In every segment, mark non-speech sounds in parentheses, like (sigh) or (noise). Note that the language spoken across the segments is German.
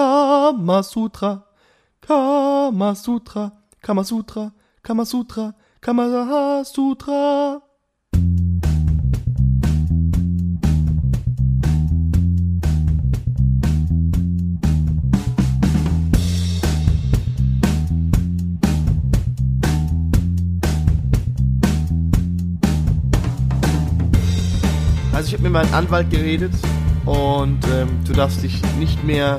Kamasutra, Kamasutra, Kamasutra, Kamasutra, Kamasutra. Also ich habe mit meinem Anwalt geredet und ähm, du darfst dich nicht mehr,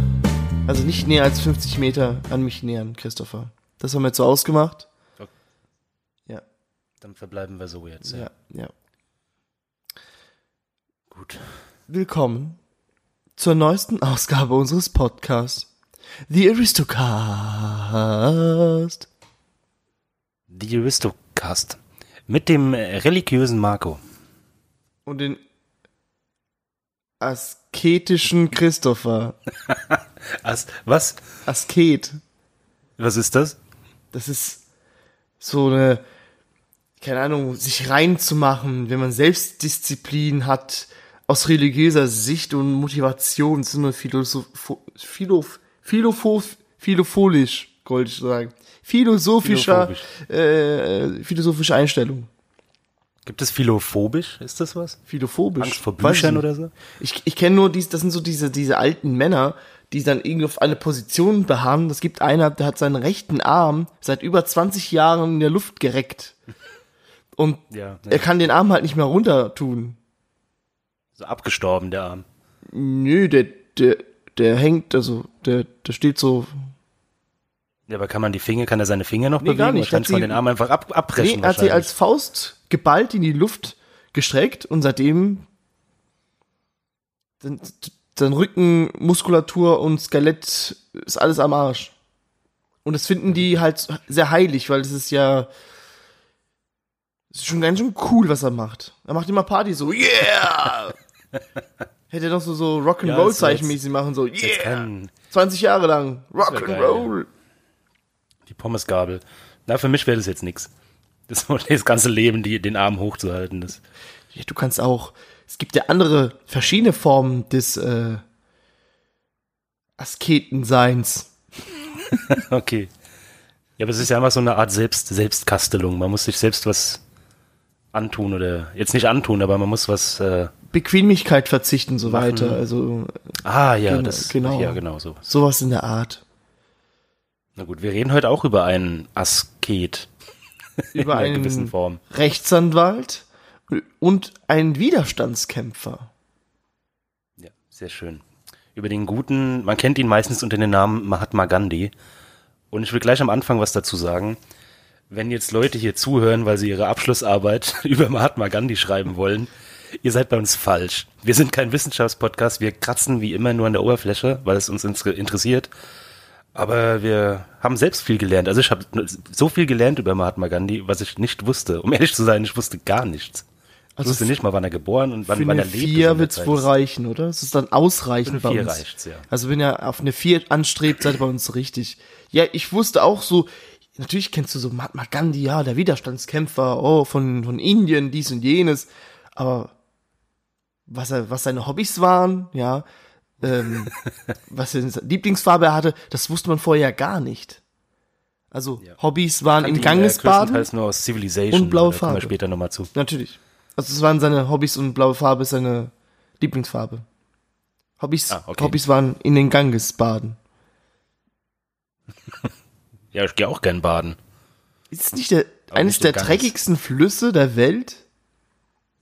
also nicht näher als 50 Meter an mich nähern, Christopher. Das haben wir jetzt so ausgemacht. Okay. Ja, Dann verbleiben wir so jetzt. Ja. ja, ja. Gut. Willkommen zur neuesten Ausgabe unseres Podcasts. The Aristocast. Die Aristocast. Mit dem religiösen Marco. Und den asketischen Christopher. (laughs) As was? Asket. Was ist das? Das ist so eine, keine Ahnung, sich reinzumachen, wenn man Selbstdisziplin hat, aus religiöser Sicht und Motivation, so eine Philosoph Philoph Philophof Philopholisch, wollte ich sagen. Philosophischer, äh, philosophische Einstellung. Gibt es philophobisch? Ist das was? Philophobisch. Angst vor Büchern oder so? Ich, ich kenne nur dies, das sind so diese, diese alten Männer, die dann irgendwie auf eine Position beharren. Das gibt einer, der hat seinen rechten Arm seit über 20 Jahren in der Luft gereckt. Und Ja. er kann den Arm halt nicht mehr runter tun. So abgestorben, der Arm. Nö, der, der, der hängt, also, der, der steht so. Ja, aber kann man die Finger, kann er seine Finger noch Nee, bewegen? gar nicht. Oder kann Hat man sie- den Arm einfach ab, Nee, abbrechen er hat sie als Faust geballt in die Luft gestreckt und seitdem dann, dann Rücken, Muskulatur und Skelett ist alles am Arsch. Und das finden die halt sehr heilig, weil das ist ja das ist schon ganz schön cool, was er macht. Er macht immer Party so, yeah! (laughs) Hätte er doch so, so Ja, Rock'n'Roll-Zeichen ist mäßig machen, so, yeah! kann 20 Jahre lang, Rock'n'Roll. die Pommesgabel. Na, für mich wäre das jetzt nix. Das, (laughs) das ganze Leben, die, den Arm hochzuhalten, das. Ja, du kannst auch, es gibt ja andere, verschiedene Formen des äh, Asketenseins. (laughs) Okay. Ja, aber es ist ja einfach so eine Art Selbst, Selbstkastelung. Man muss sich selbst was antun oder jetzt nicht antun, aber man muss was. Äh, Bequemlichkeit verzichten, so Machen. weiter. Also ah ja, Genau, das genau. ja genau so. sowas in der Art. Na gut, wir reden heute auch über einen Asket Über in einer gewissen einen Form. Rechtsanwalt und einen Widerstandskämpfer. Ja, sehr schön. Über den guten, man kennt ihn meistens unter dem Namen Mahatma Gandhi. Und ich will gleich am Anfang was dazu sagen. Wenn jetzt Leute hier zuhören, weil sie ihre Abschlussarbeit (laughs) über Mahatma Gandhi schreiben wollen, ihr seid bei uns falsch. Wir sind kein Wissenschaftspodcast, wir kratzen wie immer nur an der Oberfläche, weil es uns inter- interessiert. Aber wir haben selbst viel gelernt. Also ich habe so viel gelernt über Mahatma Gandhi, was ich nicht wusste. Um ehrlich zu sein, ich wusste gar nichts. Ich Also wusste nicht mal, wann er geboren und wann, Für wann er lebt. vier wird's wohl reichen, oder? Es ist dann ausreichend Für eine bei vier uns. reicht's, ja. Also wenn ihr auf eine vier anstrebt, seid ihr bei uns richtig. Ja, ich wusste auch so, natürlich kennst du so Mahatma Gandhi, ja, der Widerstandskämpfer, oh, von, von Indien, dies und jenes. Aber was er, was seine Hobbys waren, ja, ähm, (laughs) was seine Lieblingsfarbe er hatte, das wusste man vorher gar nicht. Also Ja. Hobbys waren äh, Gangesbaden. größtenteils nur aus Civilization. und blaue aber da kommen wir Farbe. später nochmal zu. Natürlich. Also es waren seine Hobbys und blaue Farbe ist seine Lieblingsfarbe. Hobbys, Ah, okay. Hobbys waren in den Ganges baden. (laughs) Ja, ich gehe auch gern baden. Ist es nicht der, Aber eines nicht der Ganges. dreckigsten Flüsse der Welt?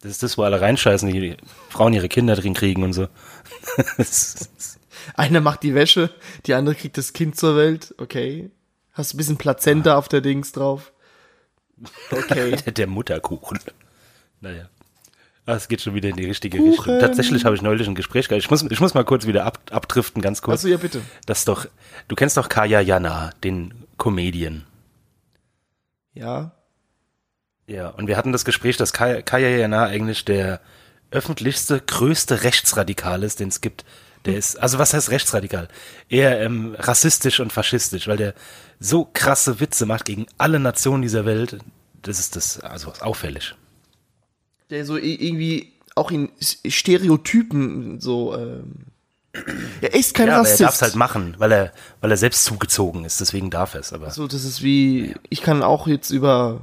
Das ist das, wo alle reinscheißen, die Frauen ihre Kinder drin kriegen und so. (laughs) Einer macht die Wäsche, die andere kriegt das Kind zur Welt. Okay. Hast ein bisschen Plazenta auf der Dings drauf. (laughs) Okay. der Mutterkuchen. Naja. Ah, Es geht schon wieder in die richtige Kuchen. Richtung. Tatsächlich habe ich neulich ein Gespräch gehabt. Ich muss, ich muss mal kurz wieder ab, abdriften, ganz kurz. Achso, ja, bitte. Das doch, du kennst doch Kaya Jana, den Comedian. Ja. Ja, und wir hatten das Gespräch, dass Kaya, Kaya Jana eigentlich der öffentlichste, größte Rechtsradikal ist, den es gibt. Der ist, also was heißt rechtsradikal? Eher ähm, rassistisch und faschistisch, weil der so krasse Witze macht gegen alle Nationen dieser Welt. Das ist das, also auffällig. Der so irgendwie auch in Stereotypen so ähm, Er ist kein ja, aber er Rassist. darf es halt machen, weil er, weil er selbst zugezogen ist, deswegen darf er es. Aber So, das ist wie, ich kann auch jetzt über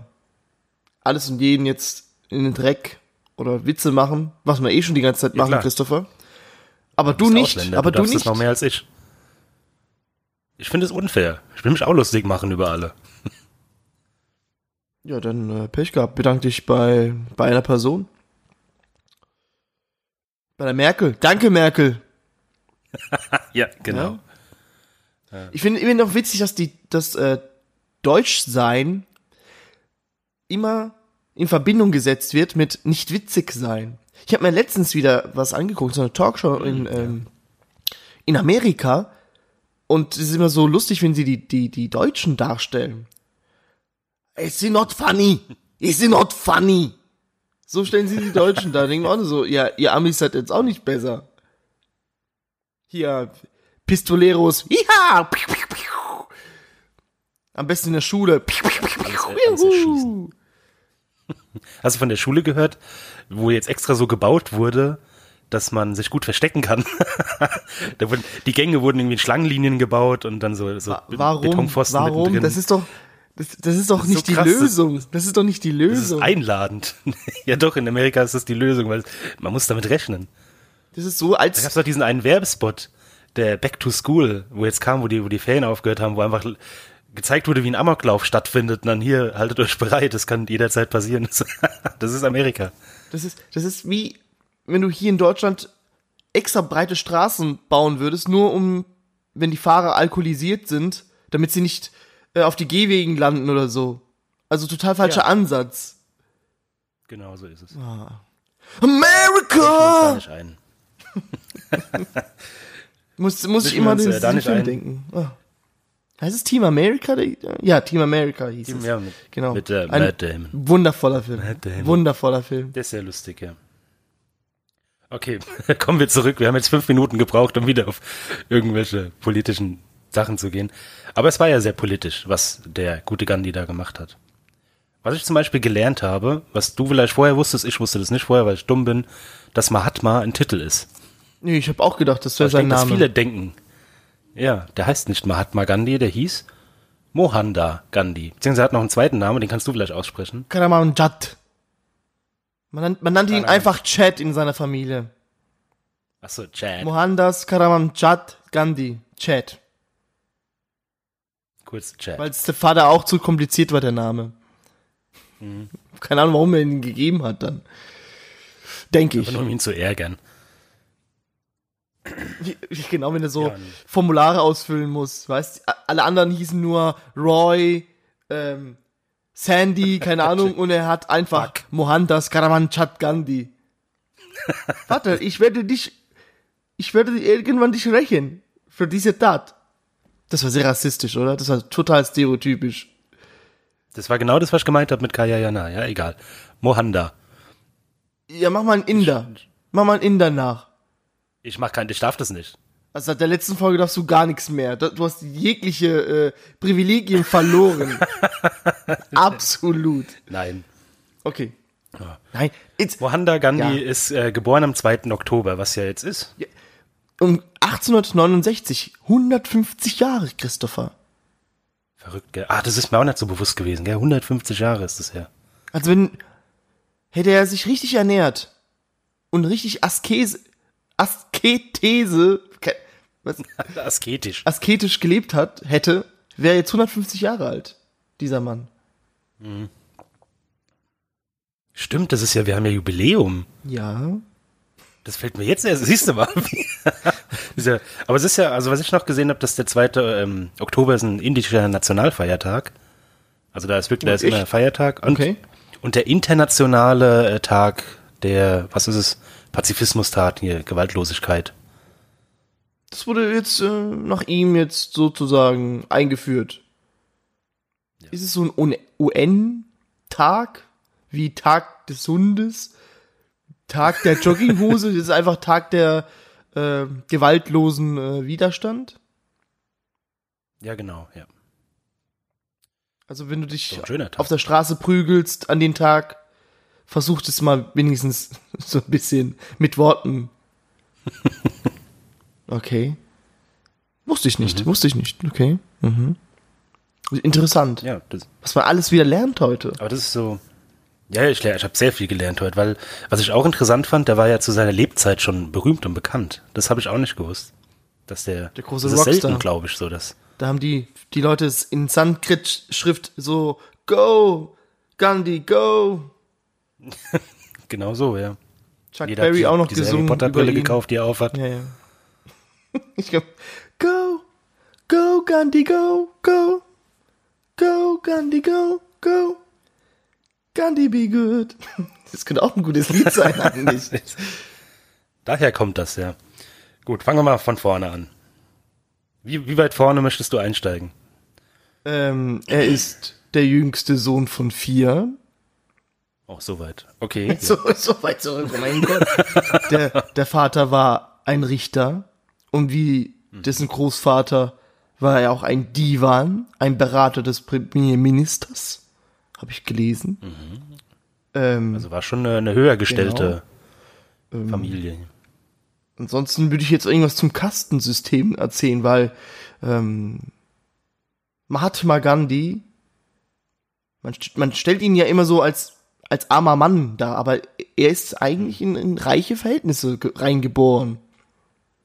alles und jeden jetzt in den Dreck oder Witze machen, was wir eh schon die ganze Zeit machen, klar. Christopher. Aber du bist nicht, Ausländer, aber du du nicht. es noch mehr als ich. Ich finde es unfair. Ich will mich auch lustig machen über alle. Ja, dann äh, Pech gehabt. Bedank dich bei, bei einer Person. Bei der Merkel. Danke, Merkel. (laughs) Ja, genau. Ich finde immer noch witzig, dass die das äh, Deutschsein immer in Verbindung gesetzt wird mit nicht witzig sein. Ich habe mir letztens wieder was angeguckt, so eine Talkshow in, ähm, in Amerika. Und es ist immer so lustig, wenn sie die, die, die Deutschen darstellen. Is it not funny? Is it not funny? So stellen sie die Deutschen da. Denken auch nur so, ja, ihr Amis seid jetzt auch nicht besser. Hier, Pistoleros, ja! Am besten in der Schule. Alles- alles. Hast du von der Schule gehört, wo jetzt extra so gebaut wurde, dass man sich gut verstecken kann? (laughs) wurden, die Gänge wurden irgendwie in Schlangenlinien gebaut und dann so, so Wa- Warum? Betonpfosten Warum? mittendrin. Das ist doch, das, das ist doch ist nicht so die krass, das- Lösung. Das ist doch nicht die Das ist Lösung. einladend. (laughs) ja doch, in Amerika ist das die Lösung, weil man muss damit rechnen. Das ist so, Da als gab es doch diesen einen Werbespot, der Back to School, wo jetzt kam, wo die, wo die Ferien aufgehört haben, wo einfach gezeigt wurde, wie ein Amoklauf stattfindet und dann hier, haltet euch bereit, das kann jederzeit passieren. (laughs) Das ist Amerika. Das ist, das ist wie, wenn du hier in Deutschland extra breite Straßen bauen würdest, nur um, wenn die Fahrer alkoholisiert sind, damit sie nicht äh, auf die Gehwegen landen oder so. Also total falscher Ja. Ansatz. Genau so ist es. Ah. Fällt mir jetzt gar America! nicht ein. (laughs) Muss, muss ich immer an äh, da nicht Film ein. denken. Ah. Heißt es Team America? Ja, Team America hieß es. Ja, mit, Genau. mit äh, Ein Matt Damon. Wundervoller Film. Matt Damon. Wundervoller Film. Der ist sehr lustig, ja. Okay, (laughs) kommen wir zurück. Wir haben jetzt fünf Minuten gebraucht, um wieder auf irgendwelche politischen Sachen zu gehen. Aber es war ja sehr politisch, was der gute Gandhi da gemacht hat. Was ich zum Beispiel gelernt habe, was du vielleicht vorher wusstest, ich wusste das nicht vorher, weil ich dumm bin, dass Mahatma ein Titel ist. Nee, ich habe auch gedacht, das wäre sein denke, dass Name. viele denken, ja, der heißt nicht Mahatma Gandhi, der hieß Mohanda Gandhi. Beziehungsweise er hat noch einen zweiten Namen, den kannst du vielleicht aussprechen. Karamanjad. Man, man nannte ihn einfach Chad in seiner Familie. Achso, Chad. Mohandas Karamanjad Gandhi. Chad. Kurz Chad. Weil es der Vater auch zu kompliziert war, der Name. Mhm. Keine Ahnung, warum er ihn gegeben hat dann. Denke ich. Nur um ihn zu ärgern. Genau, wenn er so Ja, Formulare ausfüllen muss, weißt Alle anderen hießen nur Roy, ähm, Sandy, (laughs) keine Ahnung, und er hat einfach Fuck. Mohandas Karamanjad Gandhi. Warte, ich werde dich, ich werde irgendwann dich rächen für diese Tat. Das war sehr rassistisch, oder? Das war total stereotypisch. Das war genau das, was ich gemeint habe mit Kaya Jana. Ja, egal. Mohanda. Ja, mach mal einen Inder. Mach mal einen Inder nach. Ich mach kein, ich darf das nicht. Also seit der letzten Folge darfst du gar nichts mehr. Du hast jegliche äh, Privilegien verloren. (laughs) Absolut. Nein. Okay. Ja. Nein, jetzt, Mohanda Gandhi Ja. ist äh, geboren am 2. Oktober, was ja jetzt ist. Um 1869, 150 Jahre, Christopher. Verrückt, gell? Ah, das ist mir auch nicht so bewusst gewesen, gell? 150 Jahre ist das her. Also wenn, hätte er sich richtig ernährt und richtig Askese, Asketese, ke- was, (laughs) Asketisch. asketisch gelebt hat, hätte, wäre jetzt 150 Jahre alt, dieser Mann. Stimmt, das ist ja, wir haben ja Jubiläum. Ja. Das fällt mir jetzt erst, (laughs) siehst du mal. (laughs) Ja- Aber es ist ja, also was ich noch gesehen habe, dass der 2. Ähm, Oktober ist ein indischer Nationalfeiertag. Also da ist wirklich, da ist immer Feiertag. Und, Okay. und der internationale äh, Tag der, was ist es, Pazifismustag, hier, Gewaltlosigkeit. Das wurde jetzt äh, nach ihm jetzt sozusagen eingeführt. Ist es so ein UN-Tag? Wie Tag des Hundes? Tag der Jogginghose? das ist einfach Tag der äh, gewaltlosen äh, Widerstand? Ja, genau, ja. Also wenn du dich auf der Straße prügelst an den Tag, versuch es mal wenigstens (laughs) so ein bisschen mit Worten (laughs) Okay. Wusste ich nicht, wusste ich nicht. Okay. Mhm. Interessant. Ja, das, Was man alles wieder lernt heute. aber das ist so. Ja, ich, ich habe sehr viel gelernt heute, weil was ich auch interessant fand, der war ja zu seiner Lebzeit schon berühmt und bekannt. Das habe ich auch nicht gewusst. Dass der, Der große das ist Rockstar. selten, glaube ich, so das. Da haben die, die Leute es in Sanskrit-Schrift so, go, Gandhi, go. (laughs) Genau so, ja. Chuck Jeder hat Berry auch noch diese Harry gesungen Potter über Brille gekauft, die er aufhat. Ja, ja. (laughs) Ich glaub, go, go, Gandhi, go, go, go, Gandhi, go, go, Gandhi be good. (laughs) Das könnte auch ein gutes Lied sein (laughs) eigentlich. Daher kommt das, ja. Gut, fangen wir mal von vorne an. Wie, wie weit vorne möchtest du einsteigen? ähm, er ist der jüngste Sohn von vier. Oh, so weit. Okay. (laughs) So, so weit zurück, oh mein Gott. Der, der Vater war ein Richter und wie dessen Großvater war er auch ein Divan, ein Berater des Premierministers. Habe ich gelesen. Ähm, Also war schon eine, eine höher gestellte Genau. Ähm, Familie. ansonsten würde ich jetzt irgendwas zum Kastensystem erzählen, weil ähm, Mahatma Gandhi, man, man stellt ihn ja immer so als als armer Mann da, aber er ist eigentlich in, in reiche Verhältnisse ge- reingeboren.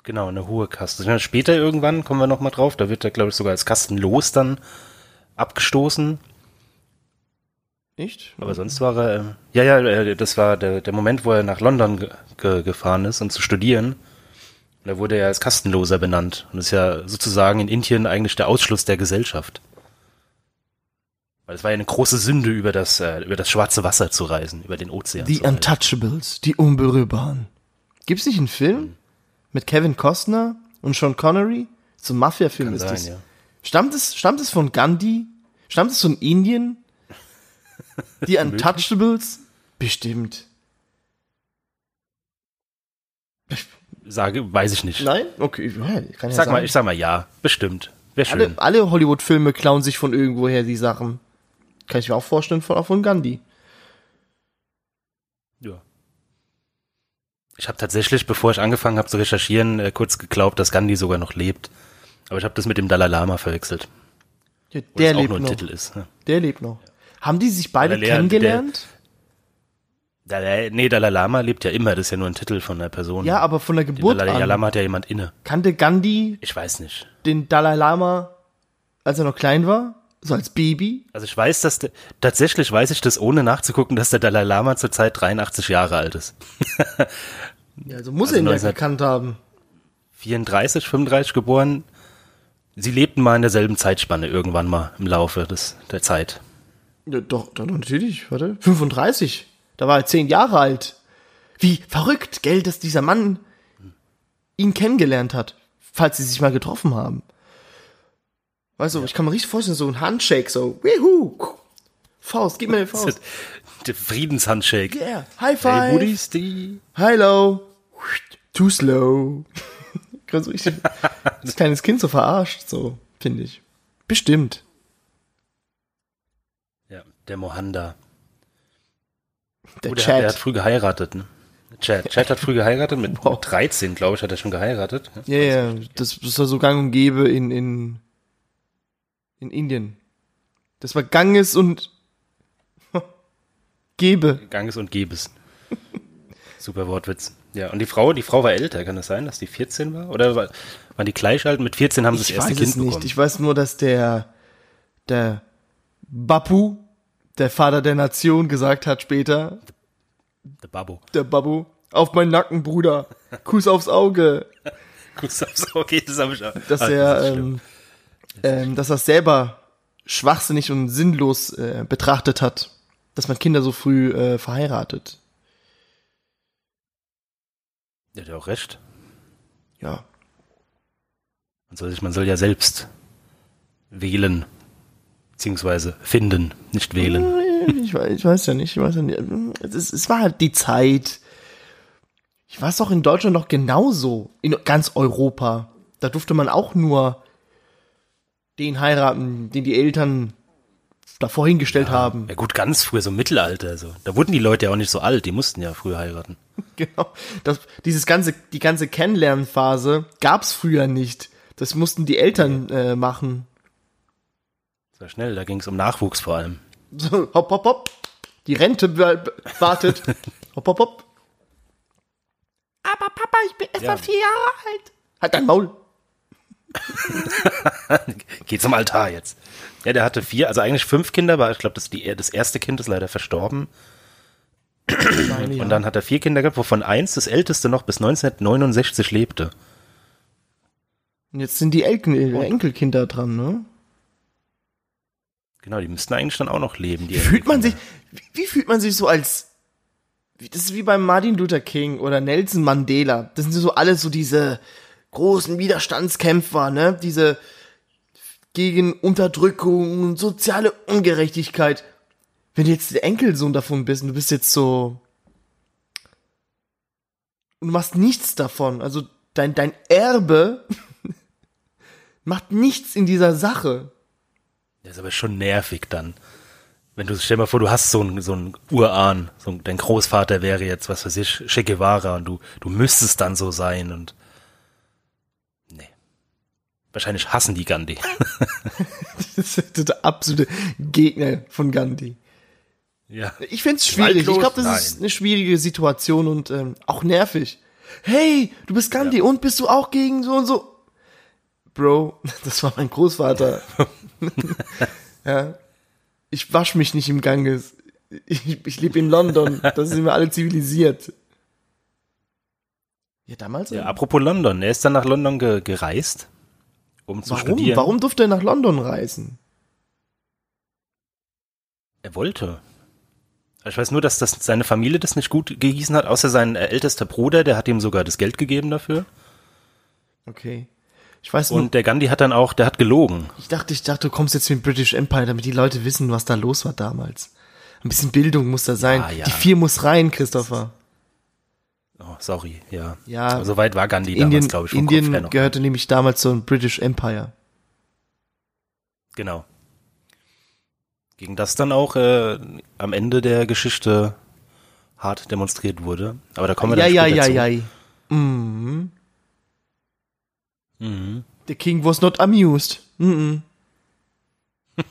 Genau, eine hohe Kaste. Später irgendwann kommen wir noch mal drauf. Da wird er, glaube ich, sogar als Kastenlos dann abgestoßen. Nicht? Aber sonst war er, ähm, ja, ja, äh, das war der, der Moment, wo er nach London ge ge gefahren ist, um zu studieren. Und da wurde er als Kastenloser benannt. Und das ist ja sozusagen in Indien eigentlich der Ausschluss der Gesellschaft. Weil es war ja eine große Sünde, über das, äh, über das schwarze Wasser zu reisen, über den Ozean. Die zu reisen. Untouchables, die Unberührbaren. Gibt's nicht einen Film mit Kevin Costner und Sean Connery? So ein Mafia-Film ist sein, das. ja. Stammt es, stammt es von Gandhi? Stammt es von Indien? Die Untouchables? Bestimmt. Sage, weiß ich nicht. Nein? Okay, ja, kann ja Ich sag sein. mal, ich sag mal ja, bestimmt. Wäre schön. alle, alle Hollywood-Filme klauen sich von irgendwoher die Sachen. Kann ich mir auch vorstellen, von, auch von Gandhi. Ja. Ich habe tatsächlich, bevor ich angefangen habe zu recherchieren, äh, kurz geglaubt, dass Gandhi sogar noch lebt. Aber ich habe das mit dem Dalai Lama verwechselt. Ja, der lebt noch. Titel ist. Ne? Der lebt noch. Haben die sich beide Der Lehrer- kennengelernt? Dalai, nee, Dalai Lama lebt ja immer. Das ist ja nur ein Titel von einer Person. ja, aber von der Den Geburt Dalai an. Lama hat ja jemand inne. Kannte Gandhi Ich weiß nicht. den Dalai Lama, als er noch klein war? So als Baby? Also ich weiß, dass der, tatsächlich weiß ich das, ohne nachzugucken, dass der Dalai Lama zurzeit 83 Jahre alt ist. (laughs) Ja, also muss Also er ihn ja 19 gekannt haben. 34, 35 geboren. Sie lebten mal in derselben Zeitspanne irgendwann mal im Laufe des, der Zeit. Ja, doch, doch, natürlich, warte. 35. Da war er zehn Jahre alt. Wie verrückt, gell, dass dieser Mann ihn kennengelernt hat, falls sie sich mal getroffen haben. Weißt du, ich kann mir richtig vorstellen, so ein Handshake, so, wuhu, Faust, gib mir eine Faust. (laughs) Der Friedenshandshake. Yeah, High Hey, five, Buddies, die hello, too slow. (laughs) Ganz richtig, (laughs) das kleines Kind so verarscht, so, finde ich. Bestimmt. Der Mohanda. Der Oh, der, hat, der hat früh geheiratet, ne? Chad. Chad hat früh geheiratet, mit Wow. 13, glaube ich, hat er schon geheiratet. Ja, ja, das ist ja so gang und gäbe in, in, in Indien. Das war Ganges und (laughs) Gebe. Ganges und Gebes. Super Wortwitz. Ja, und die Frau, die Frau war älter, kann das sein, dass die 14 war? Oder war, waren die gleich alt? Mit 14 haben sie das Ich erste weiß Kind es nicht. bekommen. Ich weiß nur, dass der, der Bapu, der Vater der Nation, gesagt hat später, Der Babbo. der Babu, auf meinen Nacken, Bruder. Kuss aufs Auge. (laughs) Kuss aufs Auge, das habe ich auch. Dass Ah, er, das ähm, ähm, dass er selber schwachsinnig und sinnlos äh, betrachtet hat, dass man Kinder so früh äh, verheiratet. Der hat ja auch recht. Ja. Man soll, sich, man soll ja selbst wählen. Beziehungsweise finden, nicht wählen. Ich weiß, ich weiß ja nicht, ich weiß ja nicht. Es, es war halt die Zeit. Ich weiß auch in Deutschland noch genauso. In ganz Europa. Da durfte man auch nur den heiraten, den die Eltern davor hingestellt haben. Ja gut, ganz früher, so im Mittelalter. So. Da wurden die Leute ja auch nicht so alt, die mussten ja früher heiraten. (laughs) Genau. Das, dieses ganze, die ganze Kennenlernphase gab's früher nicht. Das mussten die Eltern äh, machen. War schnell, da ging es um Nachwuchs vor allem. So, hopp, hopp, hopp. Die Rente wa- wartet. (laughs) hopp, hopp, hopp. Aber Papa, ich bin erst Ja. mal vier Jahre alt. Halt dein Maul. (laughs) Geht zum Altar jetzt. Ja, der hatte vier, also eigentlich fünf Kinder, aber ich glaube, das, die- das erste Kind ist leider verstorben. Meine, ja. Und dann hat er vier Kinder gehabt, wovon eins, das älteste, noch bis 1969 lebte. Und jetzt sind die Elken, äh, Enkelkinder dran, ne? Genau, die müssten eigentlich dann auch noch leben. Die Wie fühlt man sich, wie, wie fühlt man sich so als, wie- das ist wie beim Martin Luther King oder Nelson Mandela. Das sind so alles so diese großen Widerstandskämpfer, ne? Diese gegen Unterdrückung und soziale Ungerechtigkeit. Wenn du jetzt der Enkelsohn davon bist und du bist jetzt so, und du machst nichts davon, also dein, dein Erbe (laughs) macht nichts in dieser Sache. Das ist aber schon nervig dann. Wenn du, stell dir mal vor, du hast so einen, so einen Urahn, so ein, dein Großvater wäre jetzt, was weiß ich, Che Guevara und du, du müsstest dann so sein und, nee. Wahrscheinlich hassen die Gandhi. (laughs) (laughs) Das ist der absolute Gegner von Gandhi. ja. Ich find's schwierig. Ich Gewaltlos? glaube, das ist Nein. eine schwierige Situation und ähm, auch nervig. Hey, du bist Gandhi und bist du auch gegen so und so? Bro, (laughs) das war mein Großvater. (laughs) ja. Ich wasch mich nicht im Ganges. Ich, ich lebe in London. Da sind wir alle zivilisiert. Ja, damals? Ja, apropos London, er ist dann nach London ge gereist, um zu Warum? studieren. Warum durfte er nach London reisen? Er wollte. Ich weiß nur, dass das seine Familie das nicht gut gehießen hat, außer sein äh, ältester Bruder, der hat ihm sogar das Geld gegeben dafür. Okay. Ich weiß Und der Gandhi hat dann auch, der hat gelogen. Ich dachte, ich dachte, du kommst jetzt mit British Empire, damit die Leute wissen, was da los war damals. Ein bisschen Bildung muss da sein. Ja, ja. Die vier muss rein, Christopher. Oh, sorry, ja. Ja. Aber so weit war Gandhi Indien, damals, glaube ich, vom Kopf her Indien noch. gehörte nämlich damals zum British Empire. Genau. Gegen das dann auch äh, am Ende der Geschichte hart demonstriert wurde. Aber da kommen wir Ja, dann ja, später ja, zu. ja. Mhm. Mhm. The king was not amused. Mhm. (laughs)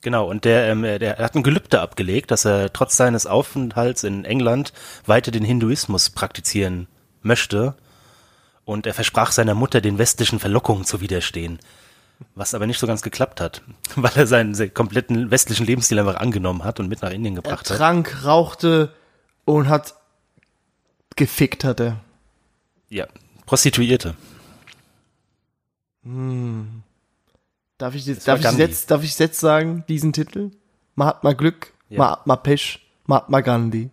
Genau, und der, ähm, der hat ein Gelübde abgelegt, dass er trotz seines Aufenthalts in England weiter den Hinduismus praktizieren möchte. Und er versprach seiner Mutter, den westlichen Verlockungen zu widerstehen. Was aber nicht so ganz geklappt hat, (laughs) weil er seinen se- kompletten westlichen Lebensstil einfach angenommen hat und mit nach Indien Er gebracht hat. trank, rauchte und hat gefickt, hat er. Ja, Prostituierte. Darf ich jetzt, darf ich jetzt, darf ich jetzt sagen, diesen Titel? Mahatma Glück, Ja. Mahatma Pech, Mahatma Gandhi.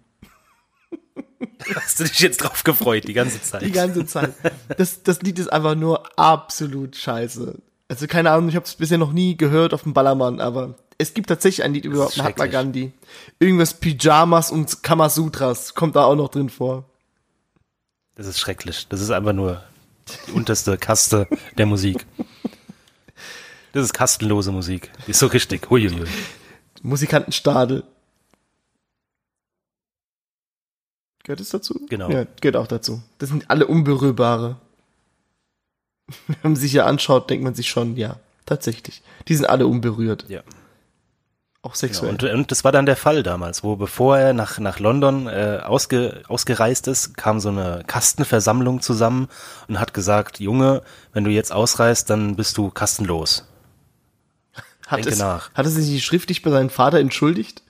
(laughs) Hast du dich jetzt drauf gefreut, die ganze Zeit? Die ganze Zeit. Das, das Lied ist einfach nur absolut scheiße. Also keine Ahnung, ich habe es bisher noch nie gehört auf dem Ballermann, aber es gibt tatsächlich ein Lied über Mahatma. Gandhi. Irgendwas Pyjamas und Kamasutras kommt da auch noch drin vor. Das ist schrecklich. Das ist einfach nur die unterste Kaste der Musik. Das ist kastenlose Musik. Die ist so richtig. Huiuiui. Musikantenstadel. Gehört es dazu? Genau. Ja, gehört auch dazu. Das sind alle Unberührbare. Wenn man sich ja anschaut, denkt man sich schon, ja, tatsächlich. Die sind alle unberührt. Ja. Auch Genau. sexuell. Und, und das war dann der Fall damals, wo bevor er nach, nach London äh, ausge, ausgereist ist, kam so eine Kastenversammlung zusammen und hat gesagt, Junge, wenn du jetzt ausreist, dann bist du kastenlos. (laughs) hat, denke es, nach. hat er sich nicht schriftlich bei seinem Vater entschuldigt?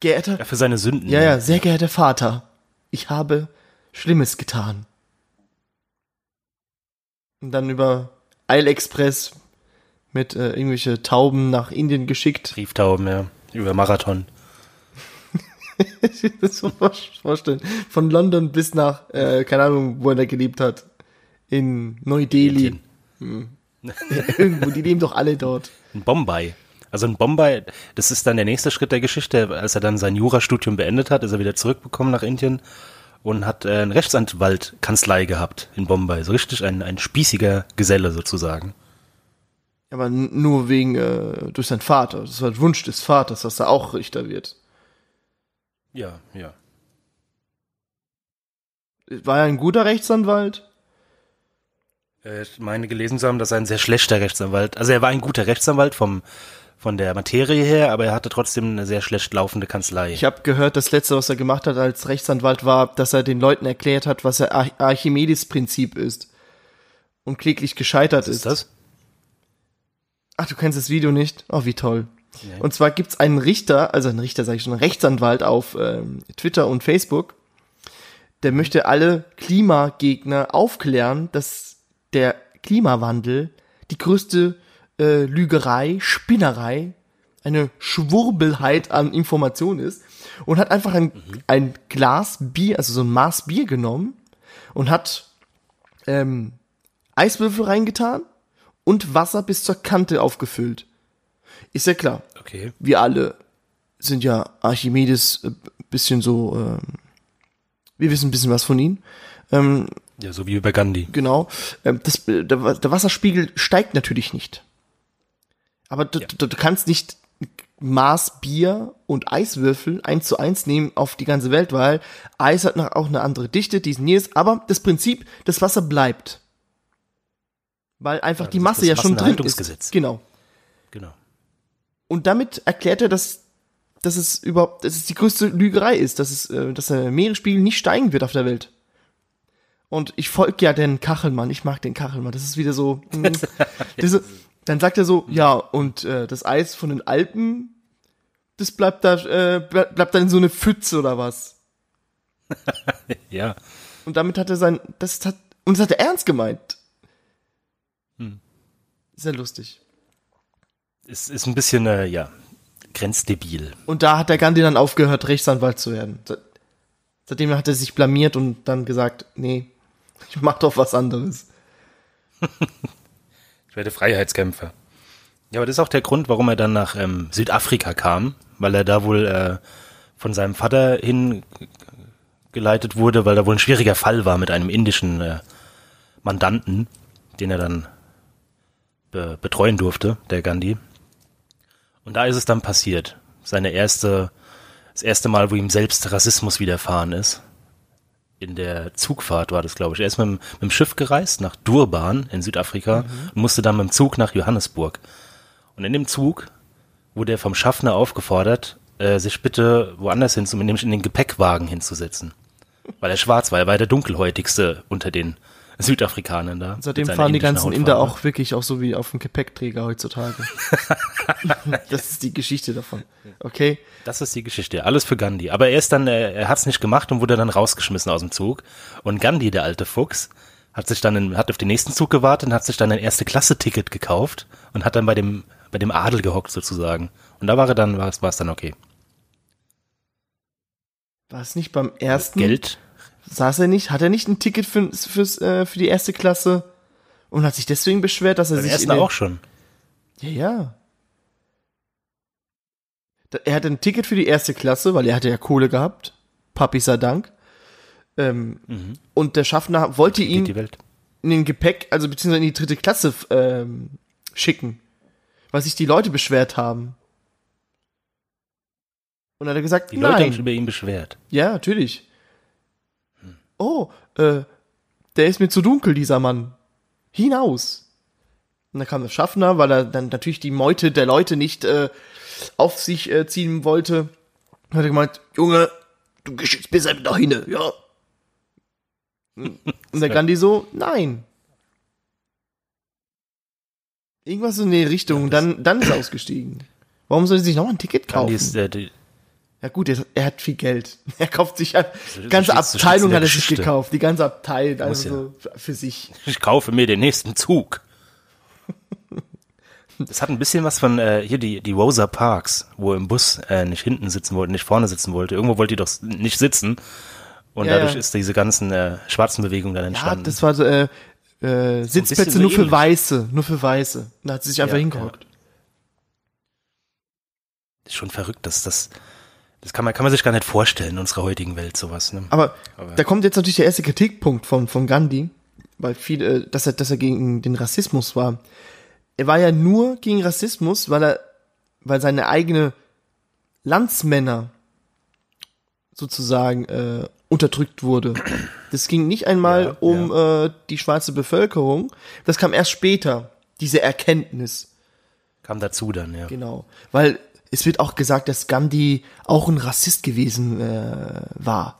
Geehrter, Ja, für seine Sünden. ja, ja, sehr geehrter Vater, ich habe Schlimmes getan. Und dann über Eilexpress mit äh, irgendwelche Tauben nach Indien geschickt. Brieftauben, ja. Über Marathon. (laughs) das so vor- vorstellen. Von London bis nach, äh, keine Ahnung, wo er da gelebt hat. In Neu-Delhi. Hm. (laughs) Irgendwo, die leben doch alle dort. In Bombay. Also in Bombay, das ist dann der nächste Schritt der Geschichte. Als er dann sein Jurastudium beendet hat, ist er wieder zurückgekommen nach Indien und hat äh, eine Rechtsanwaltkanzlei gehabt in Bombay. So richtig ein, ein spießiger Geselle sozusagen. Aber nur wegen, äh, durch seinen Vater. Das war der Wunsch des Vaters, dass er auch Richter wird. Ja, ja. War er ein guter Rechtsanwalt? Äh, Ich meine gelesen zu haben, dass er ein sehr schlechter Rechtsanwalt, also er war ein guter Rechtsanwalt vom, von der Materie her, aber er hatte trotzdem eine sehr schlecht laufende Kanzlei. Ich habe gehört, das letzte, was er gemacht hat als Rechtsanwalt, war, dass er den Leuten erklärt hat, was er Ar Archimedes-Prinzip ist. Und kläglich gescheitert Was ist das? Ach, du kennst das Video nicht? Oh, wie toll. Nee. Und zwar gibt's einen Richter, also einen Richter, sage ich schon, einen Rechtsanwalt auf ähm, Twitter und Facebook, der möchte alle Klimagegner aufklären, dass der Klimawandel die größte äh, Lügerei, Spinnerei, eine Schwurbelheit an Informationen ist und hat einfach ein, ein Glas Bier, also so ein Maß Bier genommen und hat ähm, Eiswürfel reingetan und Wasser bis zur Kante aufgefüllt. Ist ja klar. Okay. Wir alle sind ja Archimedes äh, bisschen so, ähm, wir wissen ein bisschen was von ihm. Ähm, Ja, so wie über Gandhi. genau. Ähm, das, äh, der, der Wasserspiegel steigt natürlich nicht. Aber du, Ja. du, du kannst nicht Maß Bier und Eiswürfel eins zu eins nehmen auf die ganze Welt, weil Eis hat auch eine andere Dichte, diesen jenes, aber das Prinzip, das Wasser bleibt. Weil einfach Ja, die Masse ja schon drin ist. Genau. Genau. Und damit erklärt er, dass, dass es überhaupt, dass es die größte Lügerei ist, dass es, äh, dass der Meeresspiegel nicht steigen wird auf der Welt. Und ich folge ja den Kachelmann, ich mag den Kachelmann, das ist wieder so, (laughs) mh, diese, dann sagt er so, ja, und äh, das Eis von den Alpen, das bleibt da, äh, ble- bleibt dann in so eine Pfütze oder was. (laughs) Ja. Und damit hat er sein, das hat, und das hat er ernst gemeint. Sehr lustig. Es ist ein bisschen, äh, ja, grenzdebil. Und da hat der Gandhi dann aufgehört, Rechtsanwalt zu werden. Se- Seitdem hat er sich blamiert und dann gesagt, nee, ich mach doch was anderes. (laughs) Ich werde Freiheitskämpfer. Ja, aber das ist auch der Grund, warum er dann nach ähm, Südafrika kam, weil er da wohl äh, von seinem Vater hingeleitet wurde, weil da wohl ein schwieriger Fall war mit einem indischen äh, Mandanten, den er dann be betreuen durfte, der Gandhi. Und da ist es dann passiert. Seine erste, das erste Mal, wo ihm selbst Rassismus widerfahren ist. In der Zugfahrt war das, glaube ich. Er ist mit, dem- mit dem Schiff gereist nach Durban in Südafrika und musste dann mit dem Zug nach Johannesburg. Und in dem Zug wurde er vom Schaffner aufgefordert, äh, sich bitte woanders hin, nämlich in den Gepäckwagen hinzusetzen. Weil er schwarz war. Er war der dunkelhäutigste unter den Südafrikanern da. Seitdem fahren die ganzen Inder auch wirklich auch so wie auf dem Gepäckträger heutzutage. (laughs) das ist die Geschichte davon. Okay? Das ist die Geschichte. Alles für Gandhi. Aber er ist dann, äh, er hat es nicht gemacht und wurde dann rausgeschmissen aus dem Zug. Und Gandhi, der alte Fuchs, hat sich dann, in, hat auf den nächsten Zug gewartet und hat sich dann ein erste-Klasse-Ticket gekauft und hat dann bei dem, bei dem Adel gehockt sozusagen. Und da war er dann, war es, war es dann okay. War es nicht beim ersten? Geld. Saß er nicht? Hat er nicht ein Ticket für, fürs, äh, für die erste Klasse? Und hat sich deswegen beschwert, dass er Beim sich ersten in den- auch schon. Ja, ja. Er hatte ein Ticket für die erste Klasse, weil er hatte ja Kohle gehabt. Papi sei Dank. Ähm, Und der Schaffner wollte Mhm. Ihn in den Gepäck, also beziehungsweise in die dritte Klasse ähm, schicken, weil sich die Leute beschwert haben. Und dann hat er gesagt, Die Leute haben sich nein. über ihn beschwert. Ja, natürlich. Oh, äh, der ist mir zu dunkel, dieser Mann. Hinaus. Und dann kam der Schaffner, weil er dann natürlich die Meute der Leute nicht äh, auf sich äh, ziehen wollte. Hat er gemeint, Junge, du gehst jetzt besser da hin, ja. (laughs) Und der Gandhi so, nein. Irgendwas in die Richtung, Ja, dann, dann ist er ausgestiegen. Warum soll er sich noch ein Ticket kaufen? Gandhi ist, äh, die, Ja gut, er, er hat viel Geld. (laughs) Er kauft sich ja, die ganze Abteilung hat er sich gekauft. Die ganze Abteilung, also ja. für- sich. ich kaufe mir den nächsten Zug. Das hat ein bisschen was von äh, hier die die Rosa Parks, wo er im Bus äh, nicht hinten sitzen wollte, nicht vorne sitzen wollte. Irgendwo wollte die doch nicht sitzen. Und Ja, dadurch ja. ist diese ganzen äh, schwarzen Bewegungen dann Ja, entstanden. das war so, äh, äh, Sitzplätze nur für. Weiße, nur für Weiße. Da hat sie sich einfach Ja, hingehockt. ist schon verrückt, dass das das kann man kann man sich gar nicht vorstellen in unserer heutigen Welt sowas. Ne? Aber, Aber- da kommt jetzt natürlich der erste Kritikpunkt von, von Gandhi, weil viel, äh, dass er, dass er gegen den Rassismus war. er war ja nur gegen Rassismus, weil er, weil seine eigene Landsmänner sozusagen äh, unterdrückt wurde. Das ging nicht einmal Ja, um Äh, die schwarze Bevölkerung. Das kam erst später, diese Erkenntnis. Kam dazu dann, ja. Genau. Weil es wird auch gesagt, dass Gandhi auch ein Rassist gewesen äh, war.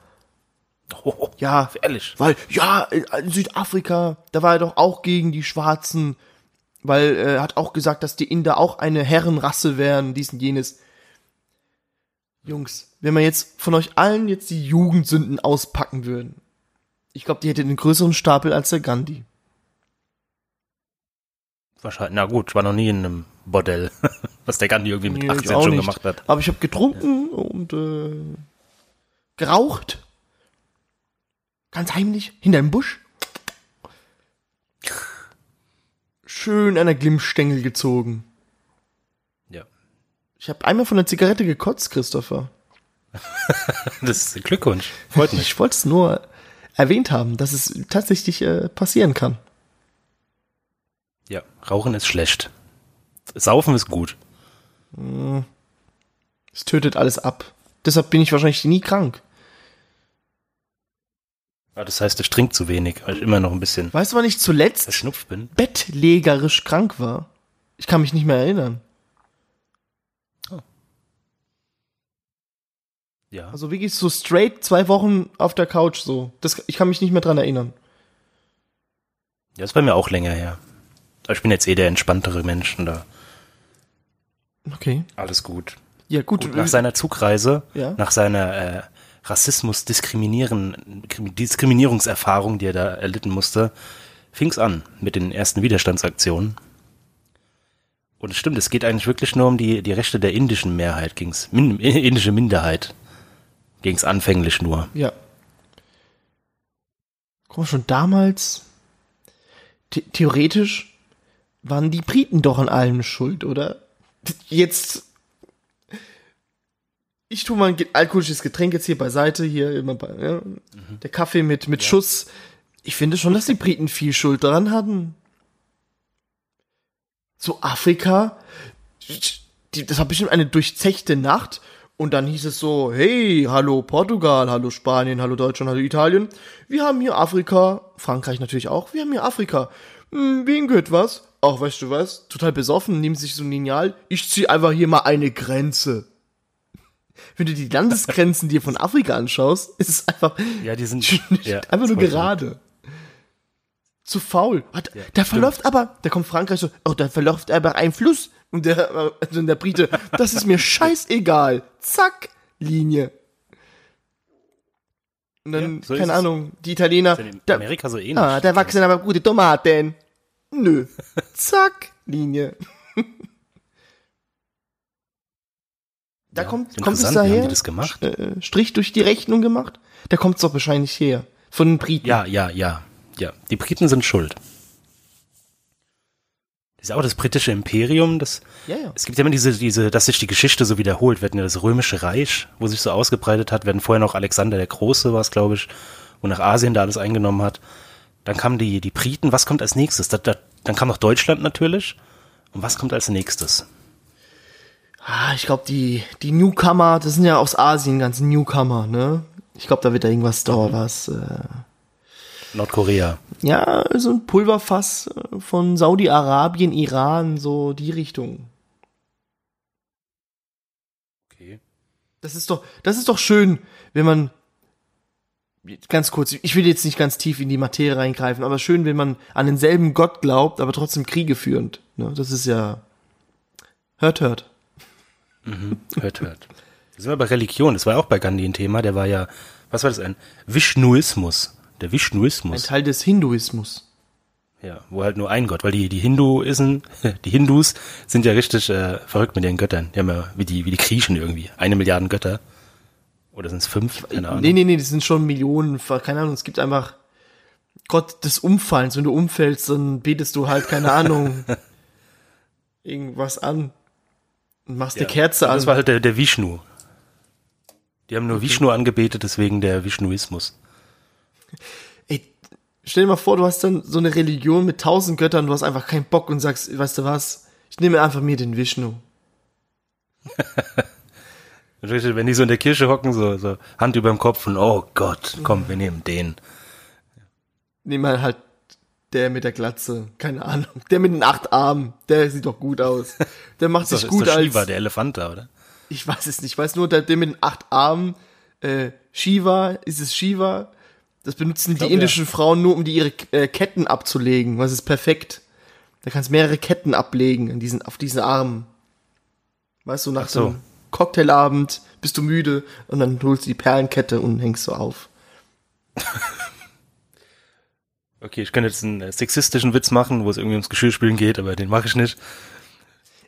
Oh, (laughs) Ja, ehrlich. weil, ja, in Südafrika, da war er doch auch gegen die Schwarzen, weil äh, er hat auch gesagt, dass die Inder auch eine Herrenrasse wären, dies und jenes. Jungs, wenn wir jetzt von euch allen jetzt die Jugendsünden auspacken würden, ich glaube, die hätte einen größeren Stapel als der Gandhi. Wahrscheinlich, na gut, ich war noch nie in einem Bordell, (laughs) was der Gandhi irgendwie mit Nee, 18 jetzt auch schon nicht. gemacht hat. Aber ich habe getrunken und äh, geraucht. Ganz heimlich, hinterm Busch. Schön an der Glimmstängel gezogen. Ja. Ich habe einmal von der Zigarette gekotzt, Christopher. (laughs) Das ist Glückwunsch. Freut mich. Ich wollte es nur erwähnt haben, dass es tatsächlich äh, passieren kann. Ja, Rauchen ist schlecht. Saufen ist gut. Es tötet alles ab. Deshalb bin ich wahrscheinlich nie krank. Aber das heißt, ich trinke zu wenig, weil ich immer noch ein bisschen Weißt du, wann ich zuletzt verschnupft bin. bettlägerisch krank war? Ich kann mich nicht mehr erinnern. Ja. Also wirklich so straight zwei Wochen auf der Couch so. Das, ich kann mich nicht mehr dran erinnern. Ja, ist bei mir auch länger her. Aber ich bin jetzt eh der entspanntere Mensch und da Okay. alles gut. Ja, gut. Gut, nach seiner Zugreise, Ja. nach seiner äh, Rassismus diskriminieren, Diskriminierungserfahrung, die er da erlitten musste, fing's an mit den ersten Widerstandsaktionen. Und es stimmt, es geht eigentlich wirklich nur um die, die Rechte der indischen Mehrheit, ging's, min, (laughs) indische Minderheit. Ging's anfänglich nur. ja. Guck mal, schon damals, the theoretisch, waren die Briten doch an allem schuld, oder? Jetzt, ich tue mal ein alkoholisches Getränk jetzt hier beiseite, hier immer bei, ja, der Kaffee mit, mit Schuss. Ich finde schon, dass die Briten viel Schuld daran hatten. So Afrika, die, das war bestimmt eine durchzechte Nacht. Und dann hieß es so, hey, hallo Portugal, hallo Spanien, hallo Deutschland, hallo Italien. Wir haben hier Afrika, Frankreich natürlich auch, wir haben hier Afrika. Hm, wem gehört was? Ach, weißt du was? Total besoffen, nehmen sich so ein Lineal. Ich zieh einfach hier mal eine Grenze. Wenn du die Landesgrenzen dir von Afrika anschaust, ist es einfach, Ja, die sind (laughs) ja, einfach nur gerade. Zu faul. Da, Ja, da stimmt. verläuft aber, da kommt Frankreich so, oh, da verläuft aber ein Fluss. Und der, (laughs) also der Brite, das ist mir (laughs) scheißegal. Zack, Linie. Und dann, Ja, so keine. Ahnung, die Italiener, gut. In da, Amerika so ähnlich. ah, da wachsen aber gute Tomaten. Nö. (laughs) Zack, Linie. (laughs) Da Ja, kommt, kommt es wie haben daher? die das gemacht? Äh, Strich durch die Rechnung gemacht? Da kommt es doch wahrscheinlich her. Von den Briten. Ja, ja, ja, ja. Die Briten sind schuld. Das ist auch das britische Imperium, das, ja. ja. es gibt ja immer diese, diese, dass sich die Geschichte so wiederholt. Wir hatten ja das römische Reich, wo sich so ausgebreitet hat. Hatten vorher noch Alexander der Große, war es, glaube ich, wo nach Asien da alles eingenommen hat. Dann kamen die, die Briten. Was kommt als nächstes? Da, da, dann kam noch Deutschland natürlich. Und was kommt als nächstes? Ah, ich glaube, die, die Newcomer, das sind ja aus Asien ganze Newcomer, ne? Ich glaube, da wird da irgendwas da was. Äh, Nordkorea. ja, so ein Pulverfass äh, von Saudi-Arabien, Iran, so die Richtung. Okay. Das ist doch, das ist doch schön, wenn man ganz kurz, ich will jetzt nicht ganz tief in die Materie reingreifen, aber schön, wenn man an denselben Gott glaubt, aber trotzdem Kriege führend. Ne? Das ist ja hört, hört. Hört, hört. Das war bei Religion, das war auch bei Gandhi ein Thema, der war ja, was war das, ein Vishnuismus. Der Ein Vishnuismus. Teil des Hinduismus. Ja, wo halt nur ein Gott, weil die, die Hinduisen, (laughs) die Hindus sind ja richtig äh, verrückt mit ihren Göttern. Die haben ja wie die, wie die Griechen irgendwie. Eine Milliarde Götter. Oder sind es fünf? Keine Ahnung. Nee, nee, nee, das sind schon Millionen, keine Ahnung, es gibt einfach Gott des Umfallens. Wenn du umfällst, dann betest du halt, keine Ahnung, (laughs) irgendwas an. Und machst Ja. eine Kerze an. Das war halt der, der Vishnu. Die haben nur Vishnu angebetet, deswegen der Vishnuismus. Ey, Stell dir mal vor, du hast dann so eine Religion mit tausend Göttern, du hast einfach keinen Bock und sagst, weißt du was, ich nehme einfach mir den Vishnu. (laughs) Wenn die so in der Kirche hocken, so, so Hand über dem Kopf und oh Gott, komm, wir nehmen den. Nehmen wir halt der mit der Glatze, keine Ahnung. Der mit den acht Armen, der sieht doch gut aus. Der macht sich ist gut doch als. Shiva, der Elefant da, oder? Ich weiß es nicht. Ich weiß nur, der, der mit den acht Armen, äh, Shiva, ist es Shiva? Das benutzen glaub, die indischen Frauen nur, um die ihre äh, Ketten abzulegen. Was ist perfekt? Da kannst mehrere Ketten ablegen an diesen, auf diesen Armen. Weißt du, nach Ach so. dem Cocktailabend bist du müde und dann holst du die Perlenkette und hängst so auf. (laughs) Okay, ich könnte jetzt einen äh, sexistischen Witz machen, wo es irgendwie ums Geschirrspülen geht, aber den mache ich nicht.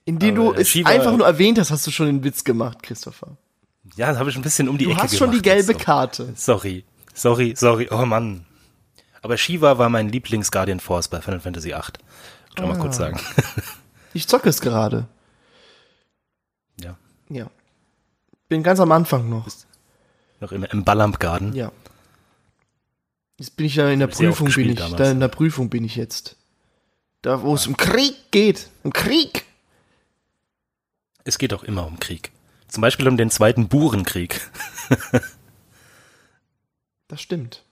Indem Aber, du äh, es Shiva- einfach nur erwähnt hast, hast du schon den Witz gemacht, Christopher. Ja, das habe ich ein bisschen um die Du Ecke hast schon die gemacht gelbe so. Karte. Sorry, sorry, sorry, oh Mann. Aber Shiva war mein Lieblings-Guardian Force bei Final Fantasy VIII. Kann mal Ah. kurz sagen. (laughs) Ich zocke es gerade. ja, Ja. Bin ganz am Anfang noch. noch im, im Ballamp Garden. Ja. Jetzt bin ich ja in der Prüfung, bin ich. damals. Da in der Prüfung bin ich jetzt. Da, wo es um Krieg geht. Um Krieg. Es geht auch immer um Krieg. Zum Beispiel um den zweiten Burenkrieg. (laughs) Das stimmt.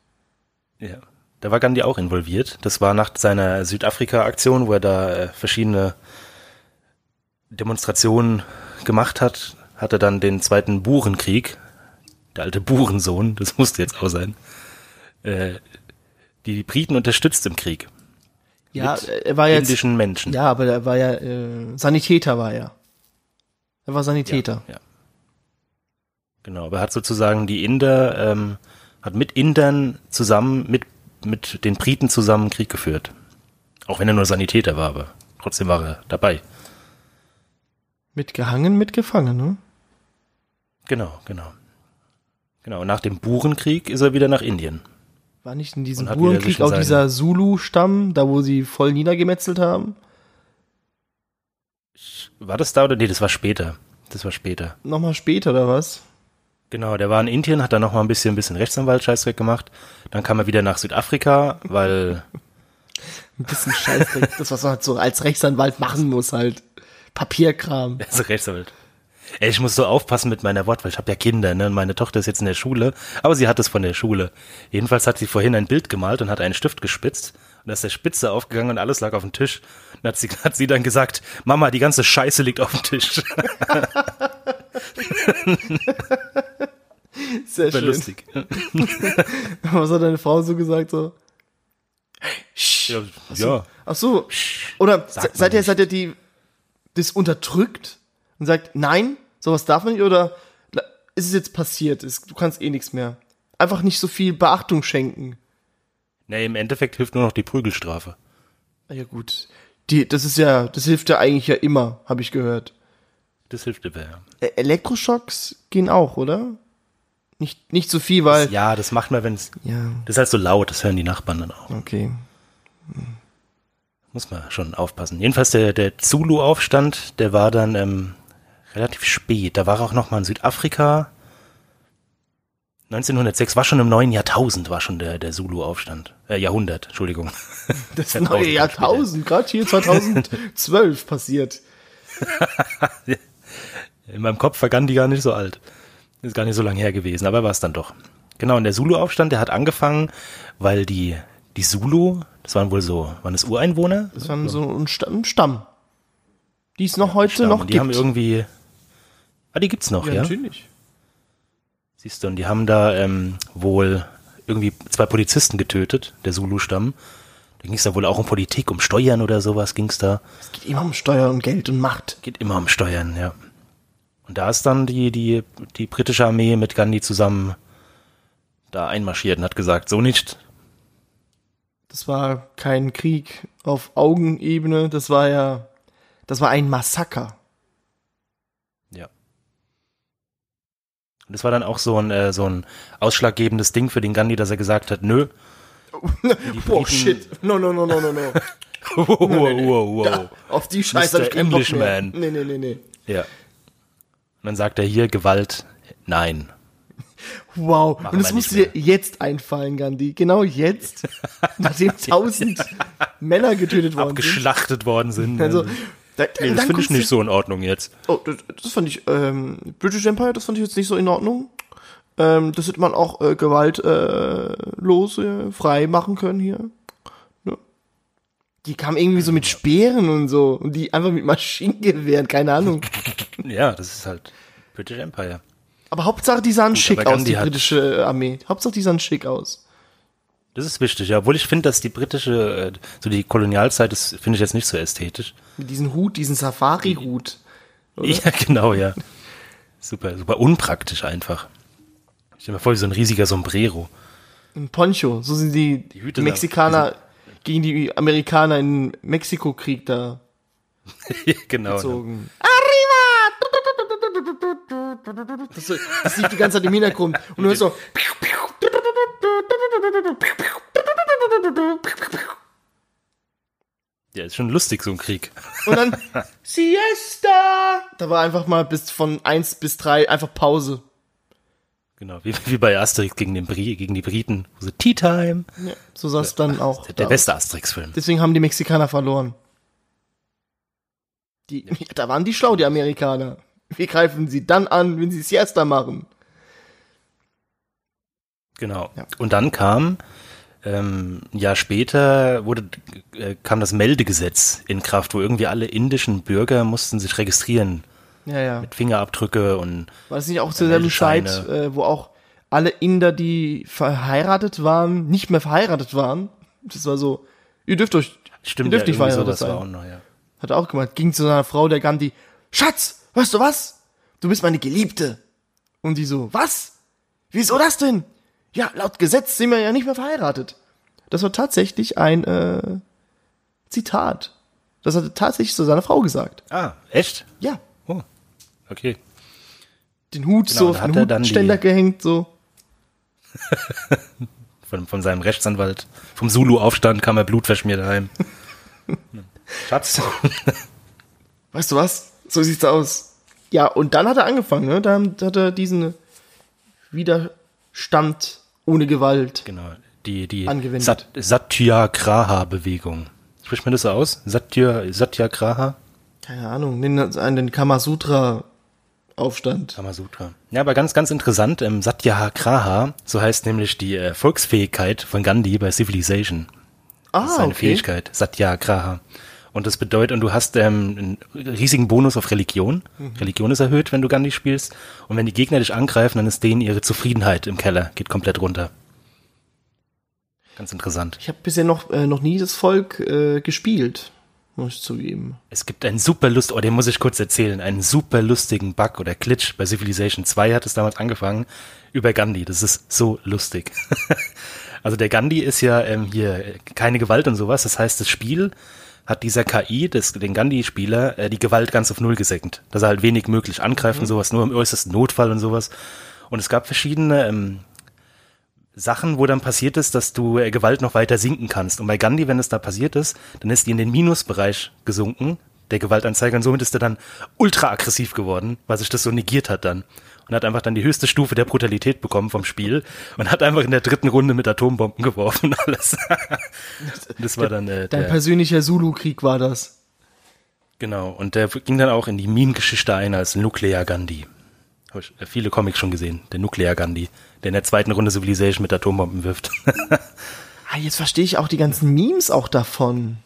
Ja. Da war Gandhi auch involviert. Das war nach seiner Südafrika-Aktion, wo er da äh, verschiedene Demonstrationen gemacht hat, hat er dann den zweiten Burenkrieg, der alte Burensohn, (laughs) das musste jetzt auch sein, äh, die Briten unterstützt im Krieg. Ja, er war jetzt. Indischen Menschen. Ja, aber er war ja, äh, Sanitäter war er. Er war Sanitäter. Ja. Genau, aber er hat sozusagen die Inder, ähm, hat mit Indern zusammen, mit, mit den Briten zusammen Krieg geführt. Auch wenn er nur Sanitäter war, aber trotzdem war er dabei. Mitgehangen, mitgefangen, ne? Genau, genau. Genau, und nach dem Burenkrieg ist er wieder nach Indien. War nicht in diesem Burenkrieg auch dieser Zulu-Stamm, da wo sie voll niedergemetzelt haben? War das da oder? Nee, das war später. Das war später. Nochmal später oder was? Genau, der war in Indien, hat dann noch mal ein bisschen, ein bisschen Rechtsanwalt-Scheißdreck gemacht. Dann kam er wieder nach Südafrika, weil, (laughs) Ein bisschen Scheißdreck. das, was man halt so als Rechtsanwalt machen muss halt. Papierkram. (laughs) also Rechtsanwalt. Ey, ich muss so aufpassen mit meiner Wortwahl. Ich habe ja Kinder, ne? Und meine Tochter ist jetzt in der Schule, aber sie hat es von der Schule. Jedenfalls hat sie vorhin ein Bild gemalt und hat einen Stift gespitzt. Und da ist der Spitze aufgegangen und alles lag auf dem Tisch. Und hat sie, hat sie dann gesagt, Mama, die ganze Scheiße liegt auf dem Tisch. (laughs) Sehr schön. lustig. (laughs) Was hat deine Frau so gesagt so? Ja, ja. Ach so. Oder se- seid ihr, nicht. seid ihr die, das unterdrückt und sagt, nein, sowas darf man nicht, oder ist es jetzt passiert, ist, du kannst eh nichts mehr. Einfach nicht so viel Beachtung schenken. Nee, im Endeffekt hilft nur noch die Prügelstrafe. Na Ja gut, die, das ist ja, das hilft ja eigentlich ja immer, habe ich gehört. Das hilft immer, ja. Ä- Elektroschocks gehen auch, oder? Nicht, nicht so viel, weil, Ja, das macht man, wenn es. ja, Das ist halt so laut, das hören die Nachbarn dann auch. okay. Muss man schon aufpassen. Jedenfalls der, der Zulu-Aufstand, der war dann ähm, relativ spät. Da war auch noch mal in Südafrika. 1906 war schon im neuen Jahrtausend, war schon der, der Zulu-Aufstand. Äh, Jahrhundert, Entschuldigung. (laughs) Das neue. Jahrtausend, gerade hier 2012 passiert. (laughs) In meinem Kopf war Gandhi gar nicht so alt. Ist gar nicht so lange her gewesen, aber war es dann doch. Genau, und der Zulu-Aufstand, der hat angefangen, weil die, die Zulu, das waren wohl so, waren es Ureinwohner? Das war so ein Sta- ein Stamm. Die es noch heute Stamm. noch die gibt. haben irgendwie, ah, die gibt's noch, ja? natürlich. Siehst du, und die haben da ähm, wohl irgendwie zwei Polizisten getötet, der Zulu-Stamm. Da ging es da wohl auch um Politik, um Steuern oder sowas ging's da. Es geht immer um Steuer und Geld und Macht. Geht immer um Steuern, ja. Und da ist dann die, die, die britische Armee mit Gandhi zusammen da einmarschiert und hat gesagt, so nicht. Das war kein Krieg auf Augenebene, das war ja, das war ein Massaker. Ja. Und das war dann auch so ein, äh, so ein ausschlaggebendes Ding für den Gandhi, dass er gesagt hat, nö. (laughs) Briten- shit. No, no, no, no, no, no. (laughs) wow, wow, wow, wow. Ja, auf die Scheiße Mr. Englishman. Nee, nee, nee, nee. Ja. Und dann sagt er hier Gewalt, nein. Wow. Machen Und es wir musste dir jetzt einfallen, Gandhi. Genau jetzt. (laughs) nachdem tausend Männer getötet worden sind. Abgeschlachtet worden sind. Also, da, nee, das finde ich nicht so in Ordnung jetzt. Oh, das, das fand ich, ähm, British Empire, das fand ich jetzt nicht so in Ordnung. Ähm, das hätte man auch äh, gewaltlos äh, äh, frei machen können hier. Ja. Die kamen irgendwie so mit Speeren und so. Und die einfach mit Maschinengewehren, keine Ahnung. (laughs) Ja, das ist halt British Empire. Aber Hauptsache, die sahen schick aber aus, die britische Armee. Hauptsache, die sahen schick aus. Das ist wichtig, ja. Obwohl ich finde, dass die britische, äh, so die Kolonialzeit, das finde ich jetzt nicht so ästhetisch. Mit diesem Hut, diesen Safari-Hut. Ja, (laughs) genau, ja. Super, super unpraktisch einfach. Ich stell mir vor, wie so ein riesiger Sombrero. Ein Poncho. So sind die, Die Hüte Mexikaner gegen die Amerikaner im Mexiko-Krieg da (laughs) genau. Ja. gezogen. Arriba! (laughs) Das, das liegt die ganze Zeit im Hintergrund. Und du hörst so. Ja, ist schon lustig, so ein Krieg. Und dann (laughs) Siesta! Da war einfach mal bis von 1 bis 3 einfach Pause. Genau, wie, wie bei Asterix gegen, den Bri gegen die Briten. So Tea Time. Ja, so sah es dann auch. Der, der beste Asterix-Film. Deswegen haben die Mexikaner verloren. Die, (laughs) da waren die schlau, die Amerikaner. Wie greifen sie dann an, wenn sie Siesta machen? Genau. Ja. Und dann kam, ähm, ein Jahr später wurde, äh, kam das Meldegesetz in Kraft, wo irgendwie alle indischen Bürger mussten sich registrieren. Ja, ja. Mit Fingerabdrücke und War das nicht auch zur selben Zeit, Meldescheine. äh, wo auch alle Inder, die verheiratet waren, nicht mehr verheiratet waren? Das war so, ihr dürft euch, stimmt ihr dürft ja, nicht verheiratet war sein. auch noch, ja. Hat er auch gemacht. Ging zu seiner Frau, der Gandhi, Schatz, weißt du was? Du bist meine Geliebte. Und die so, was? Wieso das denn? Ja, laut Gesetz sind wir ja nicht mehr verheiratet. Das war tatsächlich ein äh, Zitat. Das hat er tatsächlich zu seiner Frau gesagt. Ah, echt? Ja. Oh, okay. Den Hut Genau, so auf hat den er dann Hutständer die- gehängt, so. (laughs) Von, von seinem Rechtsanwalt. Vom Zulu-Aufstand kam er blutverschmiert heim. (laughs) Schatz. (laughs) Weißt du was? So sieht's aus. Ja, und dann hat er angefangen, ne? Dann hat er diesen Widerstand ohne Gewalt. Genau. Die, die Angewendet. Sat Satyagraha-Bewegung. Spricht man das so aus? Satya, Satyagraha? Keine Ahnung, das an den Kamasutra-Aufstand. Kamasutra. Ja, aber ganz, ganz interessant. Ähm, Satyagraha, so heißt nämlich die äh, Volksfähigkeit von Gandhi bei Civilization. Ah, Das ist seine okay. Fähigkeit, Satyagraha. Und das bedeutet, und du hast ähm, einen riesigen Bonus auf Religion. Mhm. Religion ist erhöht, wenn du Gandhi spielst. Und wenn die Gegner dich angreifen, dann ist denen ihre Zufriedenheit im Keller, geht komplett runter. Ganz interessant. Ich habe bisher noch, äh, noch nie das Volk äh, gespielt, muss ich zugeben. Es gibt einen super Lust, oh, den muss ich kurz erzählen, einen super lustigen Bug oder Glitch bei Civilization 2 hat es damals angefangen, über Gandhi. Das ist so lustig. (laughs) also der Gandhi ist ja ähm, hier äh, keine Gewalt und sowas. Das heißt, das Spiel hat dieser KI, des, den Gandhi-Spieler, äh, die Gewalt ganz auf Null gesenkt. Dass er halt wenig möglich angreifen, sowas, nur im äußersten Notfall und sowas. Und es gab verschiedene ähm, Sachen, wo dann passiert ist, dass du äh, Gewalt noch weiter sinken kannst. Und bei Gandhi, wenn es da passiert ist, dann ist die in den Minusbereich gesunken, der Gewaltanzeiger, und somit ist er dann ultra aggressiv geworden, weil sich das so negiert hat dann. Und hat einfach dann die höchste Stufe der Brutalität bekommen vom Spiel und hat einfach in der dritten Runde mit Atombomben (laughs) geworfen und alles. Das war dann äh, Dein persönlicher Zulu-Krieg war das. genau. Und der ging dann auch in die Meme-Geschichte ein als Nuclear Gandhi. Hab ich äh, viele Comics schon gesehen. Der Nuclear Gandhi, der in der zweiten Runde Civilization mit Atombomben wirft. (laughs) Ah, jetzt verstehe ich auch die ganzen Memes auch davon.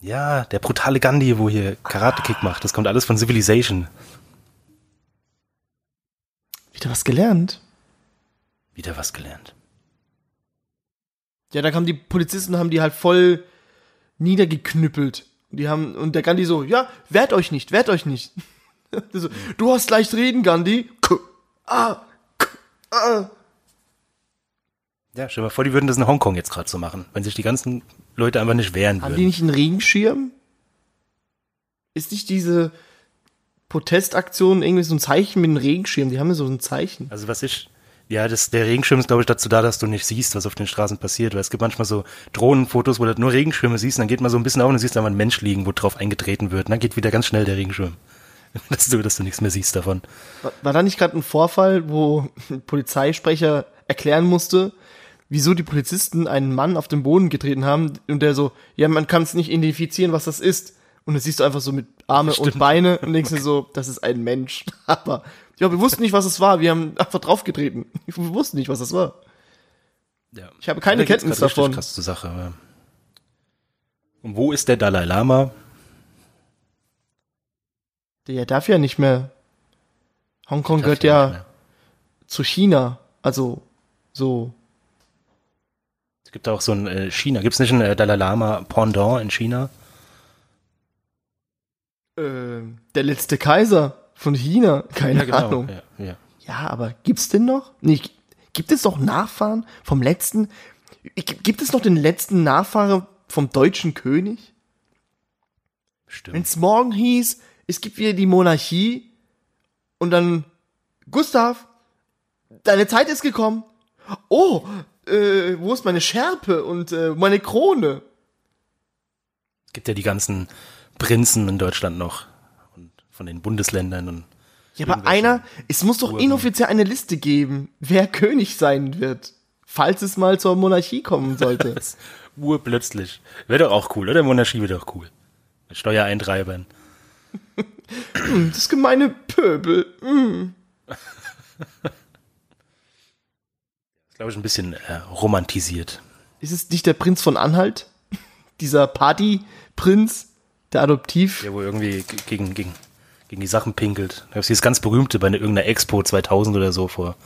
Ja, der brutale Gandhi, wo hier Karate-Kick macht, das kommt alles von Civilization. Wieder was gelernt. Wieder was gelernt. Ja, da kamen die Polizisten, haben die halt voll niedergeknüppelt. Die haben, und der Gandhi so, ja, wehrt euch nicht, wehrt euch nicht. (laughs) so, du hast leicht reden, Gandhi. K ah, k ah. Ja, stell dir mal vor, die würden das in Hongkong jetzt gerade so machen, wenn sich die ganzen Leute einfach nicht wehren Haben die würden. nicht einen Regenschirm? Ist nicht diese Protestaktion irgendwie so ein Zeichen mit einem Regenschirm? Die haben ja so ein Zeichen. Also was ich, ja, das, der Regenschirm ist glaube ich dazu da, dass du nicht siehst, was auf den Straßen passiert, weil es gibt manchmal so Drohnenfotos, wo du nur Regenschirme siehst, und dann geht man so ein bisschen auf und du siehst einfach einen Mensch liegen, wo drauf eingetreten wird, und dann geht wieder ganz schnell der Regenschirm. (laughs) dass du, dass du nichts mehr siehst davon. War, war da nicht gerade ein Vorfall, wo ein Polizeisprecher erklären musste, wieso die Polizisten einen Mann auf den Boden getreten haben und der so, ja, man kann es nicht identifizieren, was das ist. Und dann siehst du einfach so mit Arme und Stimmt. Beine und denkst dir so, das ist ein Mensch. (laughs) Aber ja, wir wussten nicht, was es war. Wir haben einfach draufgetreten. (laughs) Wir wussten nicht, was das war. Ja. Ich habe keine Da Kenntnis davon. Krass zur Sache. Ja. Und wo ist der Dalai Lama? Der darf ja nicht mehr. Hongkong gehört ja mehr. zu China. Also so. Es gibt auch so ein äh, China. Gibt es nicht ein äh, Dalai Lama Pendant in China? Äh, der letzte Kaiser von China. Keine Ahnung. genau. Ja, ja. Ja, aber gibt's denn noch? Nee, gibt es noch Nachfahren vom letzten? Gibt es noch den letzten Nachfahre vom deutschen König? Stimmt. Wenn es morgen hieß, es gibt wieder die Monarchie und dann Gustav, deine Zeit ist gekommen. Oh, äh, wo ist meine Schärpe und äh, meine Krone? Es gibt ja die ganzen Prinzen in Deutschland noch. Und von den Bundesländern und Ja, aber einer, es muss doch Urnen. inoffiziell eine Liste geben, wer (laughs) König sein wird, falls es mal zur Monarchie kommen sollte. (laughs) das urplötzlich. Wäre doch auch cool, oder? Monarchie wäre doch cool. Mit Steuereintreibern. Das gemeine Pöbel. Mm. (laughs) ist, glaube ich, ein bisschen äh, romantisiert. Ist es nicht der Prinz von Anhalt? Dieser Partyprinz, der Adoptiv? Der wo irgendwie gegen, gegen, gegen die Sachen pinkelt. Da gab es dieses ganz berühmte bei einer- irgendeiner Expo 2000 oder so vor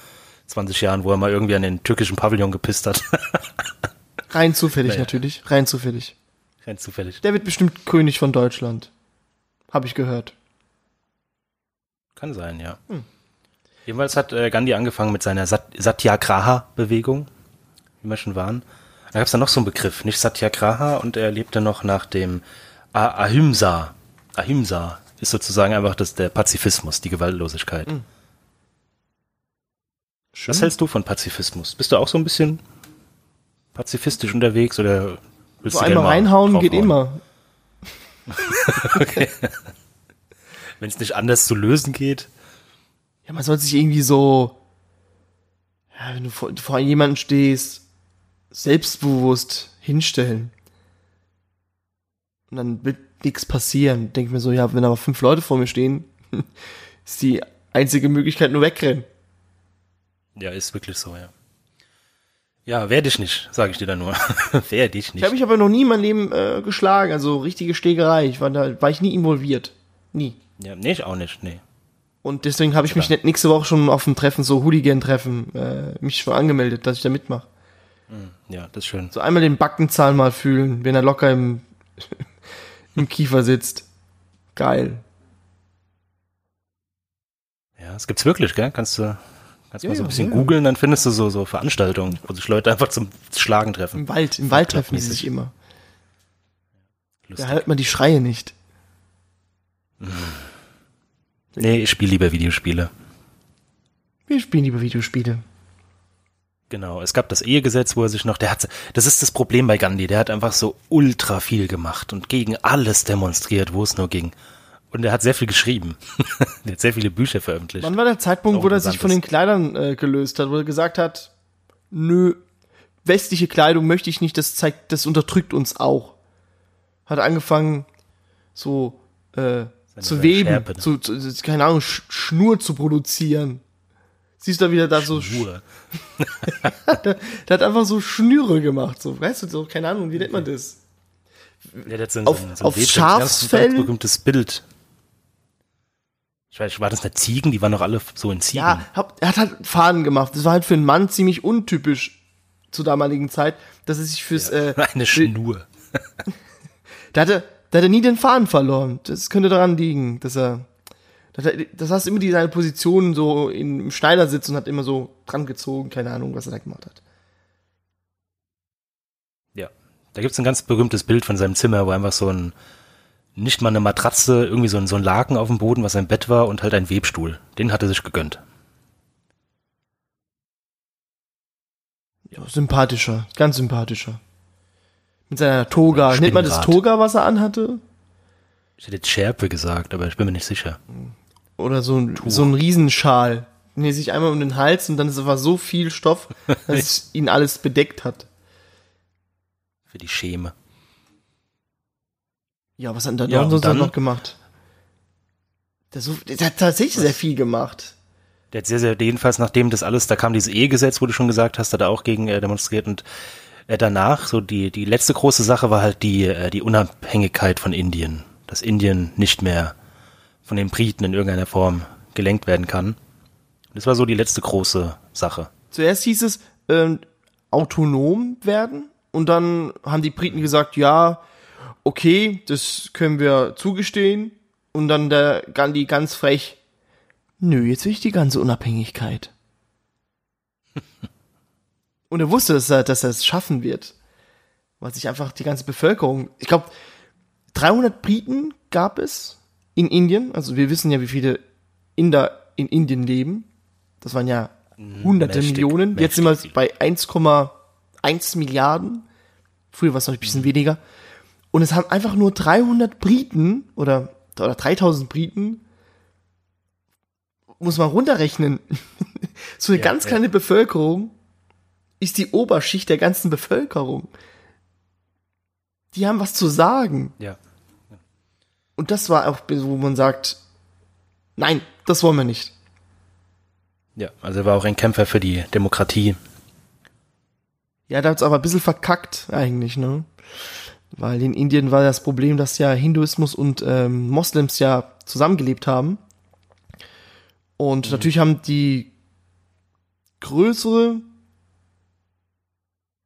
20 Jahren, wo er mal irgendwie an den türkischen Pavillon gepisst hat. (laughs) Rein zufällig Naja. natürlich, rein zufällig. Ganz zufällig. Der wird bestimmt König von Deutschland. Habe ich gehört. Kann sein, ja. Hm. Jedenfalls hat äh, Gandhi angefangen mit seiner Sat Satyagraha-Bewegung, wie wir schon waren. Da gab es dann noch so einen Begriff, nicht Satyagraha, und er lebte noch nach dem Ahimsa. Ahimsa ist sozusagen einfach das, der Pazifismus, die Gewaltlosigkeit. Hm. Schön. Was hältst du von Pazifismus? Bist du auch so ein bisschen pazifistisch unterwegs oder willst so du einmal mal reinhauen geht immer. (laughs) Wenn es nicht anders zu lösen geht. Ja, man soll sich irgendwie so, ja, wenn du vor, vor jemanden stehst, selbstbewusst hinstellen. Und dann wird nichts passieren. Denk mir so, ja, wenn aber fünf Leute vor mir stehen, (laughs) ist die einzige Möglichkeit nur wegrennen. Ja, ist wirklich so, ja. Ja, wehr dich nicht, sage ich dir dann nur. (laughs) wehr dich Ich nicht. habe mich aber noch nie in meinem Leben äh, geschlagen, also richtige Schlägerei. Ich war da, war ich nie involviert. Nie. Ja, nee, ich auch nicht, nee. Und deswegen habe ich mich nicht- nächste Woche schon auf dem Treffen, so Hooligan-Treffen, äh, mich schon angemeldet, dass ich da mitmache. Ja, das ist schön. So einmal den Backenzahn mal fühlen, wenn er locker im, im Kiefer sitzt. Geil. Ja, das gibt's wirklich, gell? Kannst du kannst Ja, mal so ein bisschen ja. googeln, dann findest du so, so Veranstaltungen, wo sich Leute einfach zum Schlagen treffen. Im Wald, im Wald treffen Clubmäßig. sich immer. Da Lustig. hört man die Schreie nicht. Nee, ich spiele lieber Videospiele. Wir spielen lieber Videospiele. Genau, es gab das Ehegesetz, wo er sich noch, der hat, das ist das Problem bei Gandhi, der hat einfach so ultra viel gemacht und gegen alles demonstriert, wo es nur ging. Und er hat sehr viel geschrieben. (laughs) er hat sehr viele Bücher veröffentlicht. Wann war der Zeitpunkt, wo er sich von den. Kleidern äh, gelöst hat, wo er gesagt hat, nö, westliche Kleidung möchte ich nicht, das zeigt, das unterdrückt uns auch. Hat angefangen, so äh, zu weben, Schärpe, ne? zu, zu, keine Ahnung, Sch Schnur zu produzieren. Siehst du da wieder da so, Sch- Schnur. (laughs) der hat einfach so Schnüre gemacht, so, weißt du, so, keine Ahnung, wie nennt man das? Ja, so ein, Auf- so ein, so ein auf Schafsfell? ganz, berühmtes Bild. Ich weiß, war das nicht Ziegen? Die waren doch alle so in Ziegen. Ja, hab, er hat halt Faden gemacht. Das war halt für einen Mann ziemlich untypisch zur damaligen Zeit, dass er sich fürs, äh, (laughs) Eine Schnur. (laughs) Da hat er, da hat er nie den Faden verloren. Das könnte daran liegen, dass er, das heißt immer die seine Position so im Schneidersitz und hat immer so dran gezogen. Keine Ahnung, was er da gemacht hat. Ja. Da gibt's ein ganz berühmtes Bild von seinem Zimmer, wo einfach so ein, nicht mal eine Matratze, irgendwie so ein, so ein Laken auf dem Boden, was sein Bett war und halt ein Webstuhl. Den hat er sich gegönnt. Ja, sympathischer, ganz sympathischer. Mit seiner Toga. Nennt man das. Toga, was er anhatte? Ich hätte jetzt Schärpe gesagt, aber ich bin mir nicht sicher. Oder so ein, so ein Riesenschal. Nee, sich einmal um den Hals und dann ist einfach so viel Stoff, (laughs) dass es ihn alles bedeckt hat. Für die Schäme. Ja, was hat der Ja, sonst dann- noch gemacht? Der, so, der hat tatsächlich sehr viel gemacht. Der hat sehr, sehr, jedenfalls nachdem das alles, da kam dieses Ehegesetz, wo du schon gesagt hast, hat er auch gegen äh, demonstriert und äh, danach, so die, die letzte große Sache war halt die, äh, die Unabhängigkeit von Indien. Dass Indien nicht mehr von den Briten in irgendeiner Form gelenkt werden kann. Das war so die letzte große Sache. Zuerst hieß es ähm, autonom werden und dann haben die Briten gesagt, ja, okay, das können wir zugestehen. Und dann der Gandhi ganz frech, nö, jetzt will ich die ganze Unabhängigkeit. (laughs) und er wusste, dass er, dass er es schaffen wird. Weil sich einfach die ganze Bevölkerung, ich glaube, 300 Briten gab es in Indien. Also wir wissen ja, wie viele Inder in Indien leben. Das waren ja hunderte mächtig, Millionen. Jetzt sind wir bei 1,1 Milliarden. Früher war es noch ein bisschen weniger. Und es haben einfach nur 300 Briten oder, oder 3000 Briten, muss man runterrechnen. (laughs) so eine Ja, ganz ja. kleine Bevölkerung ist die Oberschicht der ganzen Bevölkerung. Die haben was zu sagen. Ja. Und das war auch, wo man sagt, nein, das wollen wir nicht. Ja, also er war auch ein Kämpfer für die Demokratie. Ja, da hat's aber ein bisschen verkackt eigentlich, ne? Weil in Indien war das Problem, dass ja Hinduismus und ähm, Moslems ja zusammengelebt haben. Und natürlich haben die größere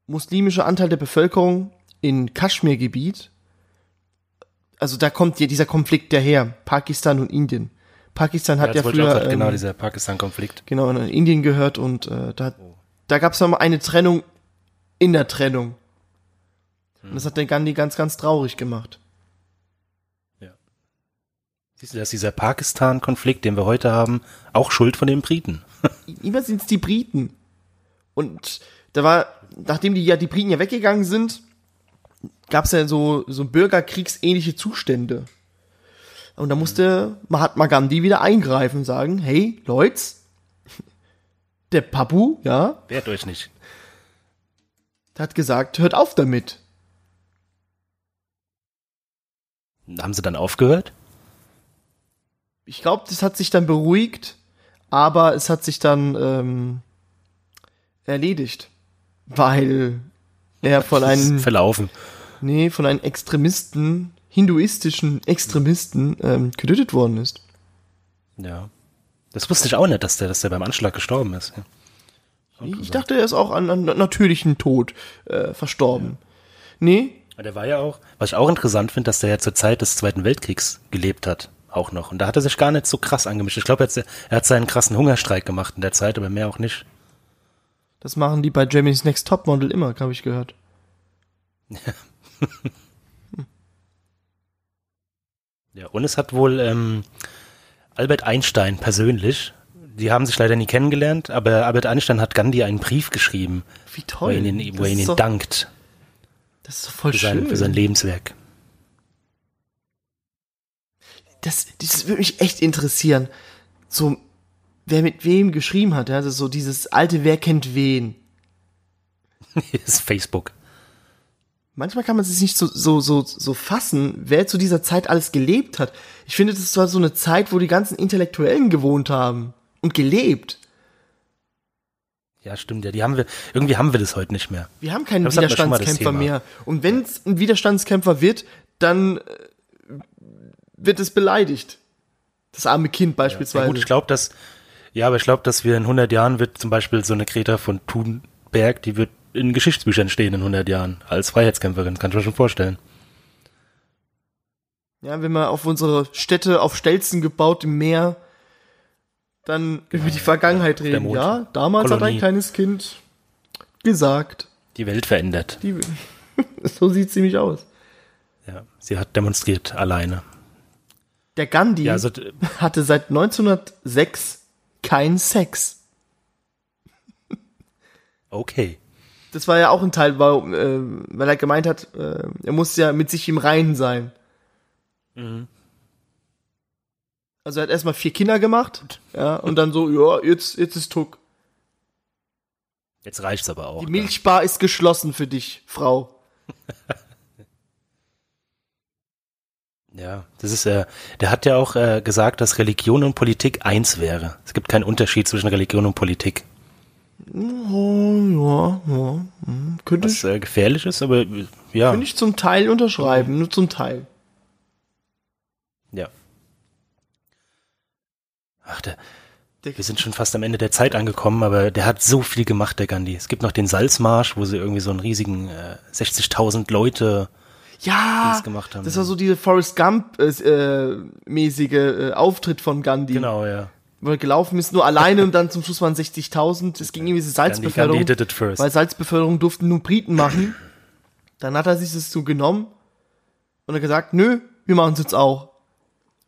muslimische Anteil der Bevölkerung in Kaschmir-Gebiet, also da kommt ja dieser Konflikt daher, Pakistan und Indien. Pakistan hat ja auch früher grad, genau ähm, dieser Pakistan-Konflikt. genau in Indien gehört und äh, da, da gab es mal eine Trennung in der Trennung. Und das hat den Gandhi ganz, ganz traurig gemacht. Siehst du, dass dieser Pakistan-Konflikt, den wir heute haben, auch Schuld von den Briten. (laughs) Immer sind es die Briten. Und da war, nachdem die ja die Briten ja weggegangen sind, gab es ja so, so bürgerkriegsähnliche Zustände. Und da musste Mahatma Gandhi wieder eingreifen und sagen, hey, Leute, (laughs) der Papu, ja, Wehrt euch nicht. der hat gesagt, hört auf damit. Haben sie dann aufgehört? Ich glaube, das hat sich dann beruhigt, aber es hat sich dann ähm, erledigt, weil er von einem Verlaufen. Nee von einem Extremisten, hinduistischen Extremisten ähm, getötet worden ist. Ja. Das wusste ich auch nicht, dass der, dass der beim Anschlag gestorben ist. Ja. Ich dachte, er ist auch an, an natürlichen Tod äh, verstorben. Nee, Aber Der war ja auch, was ich auch interessant finde, dass der ja zur Zeit des Zweiten Weltkriegs gelebt hat. Auch noch. Und da hat er sich gar nicht so krass angemischt. Ich glaube, er, hat- er hat seinen krassen Hungerstreik gemacht in der Zeit, aber mehr auch nicht. das machen die bei Jamie's Next Topmodel immer, habe ich gehört. Ja, (laughs) (laughs) und es hat wohl ähm, Albert Einstein persönlich, die haben sich leider nie kennengelernt, aber Albert Einstein hat Gandhi einen Brief geschrieben, Wie wo toll. er ihn, wo er ihn doch, dankt das ist doch voll für sein, schön. für sein Lebenswerk. das, das würde mich echt interessieren. So, wer mit wem geschrieben hat, ja, ist so dieses alte Wer kennt wen. das (laughs) ist Facebook. Manchmal kann man sich nicht so, so, so, so fassen, wer zu dieser Zeit alles gelebt hat. Ich finde, das war so eine Zeit, wo die ganzen Intellektuellen gewohnt haben und gelebt. Ja, stimmt, ja, die haben wir, irgendwie haben wir das heute nicht mehr. Wir haben keinen das Widerstandskämpfer mehr. Und wenn es ein Widerstandskämpfer wird, dann äh, wird es beleidigt. Das arme Kind Ja, beispielsweise. gut, ich glaube, dass, ja, aber ich glaube, dass wir in 100 Jahren wird zum Beispiel so eine Greta von Thunberg, die wird in Geschichtsbüchern stehen in 100 Jahren als Freiheitskämpferin, kann ich mir schon vorstellen. Ja, wenn man auf unsere Städte auf Stelzen gebaut im Meer dann über die Vergangenheit der reden. Ja, damals hat Kolonie. ein kleines Kind gesagt. Die Welt verändert. Die, (laughs) so sieht's nämlich aus. Ja, sie hat demonstriert alleine. Der Gandhi Ja, also, hatte seit 1906 keinen Sex. okay. Das war ja auch ein Teil, weil, äh, weil er gemeint hat, äh, er muss ja mit sich im Reinen sein. Also er hat erstmal vier Kinder gemacht, ja, und dann so, ja, jetzt, jetzt ist Tuck. Jetzt reicht's aber auch. Die Milchbar ist geschlossen für dich, Frau. (laughs) Ja, das ist äh, der hat ja auch äh, gesagt, dass Religion und Politik eins wäre. Es gibt keinen Unterschied zwischen Religion und Politik. Oh, ja, ja. hm, Könnte Was ich, äh, gefährlich ist, aber ja. könnte ich zum Teil unterschreiben, nur zum Teil. Ja. Ach, der, Der- wir sind schon fast am Ende der Zeit angekommen, aber der hat so viel gemacht, der Gandhi. Es gibt noch den Salzmarsch, wo sie irgendwie so einen riesigen äh, 60.000 Leute Ja, gemacht haben. das war so diese Forrest Gump äh, äh, äh, Auftritt von Gandhi. Genau, ja. Er gelaufen ist, nur alleine und dann zum Schluss waren 60.000. Es ging irgendwie diese Salzbeförderung. Weil Salzbeförderung durften nur Briten machen. Dann hat er sich das so genommen und hat gesagt, nö, wir machen es jetzt auch.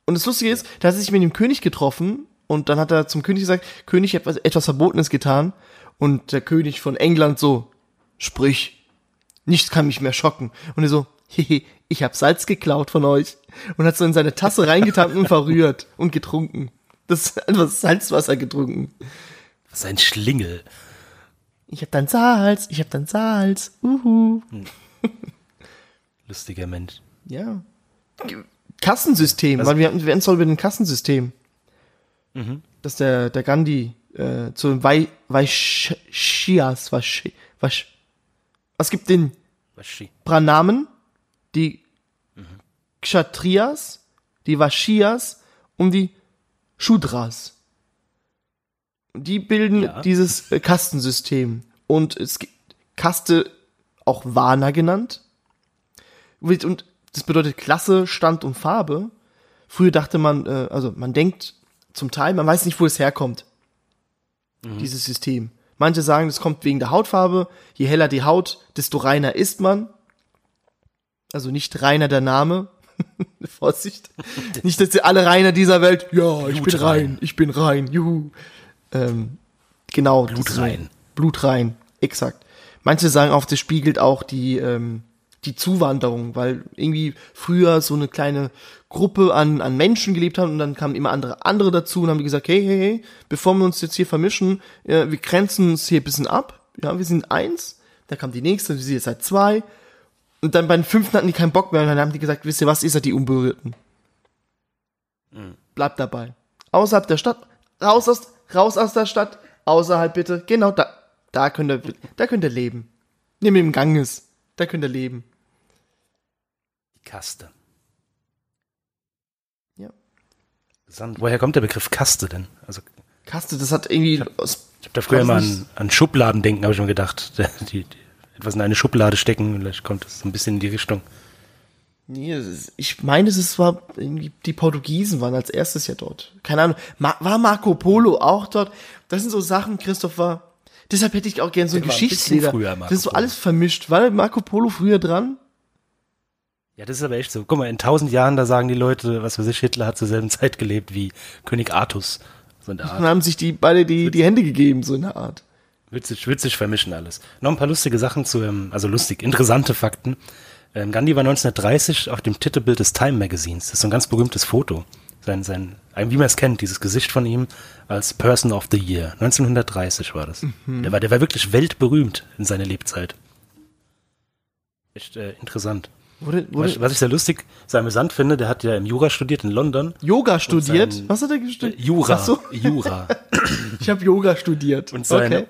Und das Lustige ist, da hat er sich mit dem König getroffen und dann hat er zum König gesagt, König hat etwas, etwas Verbotenes getan und der König von England so, sprich, nichts kann mich mehr schocken. Und er so, hehe, ich hab Salz geklaut von euch und hat so in seine Tasse reingetan und verrührt und getrunken. Das ist einfach Salzwasser getrunken. Was ist ein Schlingel. Ich hab dann Salz, ich hab dann Salz. Uhu. Lustiger Mensch. Ja. Kassensystem, weil wir wir es über den Kassensystem. Mhm. Dass der, der Gandhi äh, zu Vai, Vaishyas, Vash, Vash, es gibt den Waschi. Brahmanen, die Kshatriyas, die Vashyas und die Shudras. Die bilden Ja. dieses äh, Kastensystem. Und es gibt Kaste, auch Vana genannt. Und das bedeutet Klasse, Stand und Farbe. Früher dachte man, äh, also man denkt zum Teil, man weiß nicht, wo es herkommt. Dieses System. Manche sagen, es kommt wegen der Hautfarbe. Je heller die Haut, desto reiner ist man. Also nicht reiner der Name. (laughs) Vorsicht. Nicht, dass sie alle reiner dieser Welt, ja, ich bin Blutrein. rein, ich bin rein, juhu. Ähm, genau. das ist so- Blutrein. Blutrein, exakt. Manche sagen auch, das spiegelt auch die, ähm, die Zuwanderung, weil irgendwie früher so eine kleine Gruppe an, an Menschen gelebt haben und dann kamen immer andere, andere dazu und haben gesagt, hey, hey, hey, bevor wir uns jetzt hier vermischen, äh, wir grenzen uns hier ein bisschen ab, ja, wir sind eins, dann kam die nächste, wir sind jetzt halt zwei und dann bei den fünften hatten die keinen Bock mehr und dann haben die gesagt, wisst ihr was, ihr seid die Unberührten. Bleibt dabei. Außerhalb der Stadt, raus aus, raus aus der Stadt, außerhalb bitte, genau da, da könnt ihr, da könnt ihr leben. Neben dem Ganges, da könnt ihr leben. Die Kaste. Ja. Woher kommt der Begriff Kaste denn? Also Kaste, das hat irgendwie ich habe da früher mal an, an Schubladen denken, habe ich schon gedacht. (laughs) Die, die, etwas in eine Schublade stecken, vielleicht kommt es so ein bisschen in die Richtung. nee, ich meine, es war irgendwie, die Portugiesen waren als erstes ja dort. Keine Ahnung, war Marco Polo auch dort? Das sind so Sachen, Christopher, deshalb hätte ich auch gern so ein ein Geschichtslehrer. Marco das ist so alles vermischt. War Marco Polo früher dran? Ja, das ist aber echt so. Guck mal, in tausend Jahren, da sagen die Leute, was weiß ich, Hitler hat zur selben Zeit gelebt wie König Artus. So in der Art. Dann haben sich die beide die, die Hände gegeben, so in der Art. Wird sich vermischen alles. Noch ein paar lustige Sachen zu, ähm, also lustig, interessante Fakten. Ähm, Gandhi war 1930 auf dem Titelbild des Time Magazins. Das ist so ein ganz berühmtes Foto. Sein, sein, ein- wie man es kennt, dieses Gesicht von ihm als Person of the Year. 1930 war das. Der war, der war wirklich weltberühmt in seiner Lebzeit. Echt äh, interessant. Wurde, Was, wurde was ich sehr lustig, sehr amüsant finde, der hat ja im Jura studiert in London. Yoga studiert? sein- Was hat er studiert? Jura. So, Jura. ich habe Yoga studiert. und seine okay.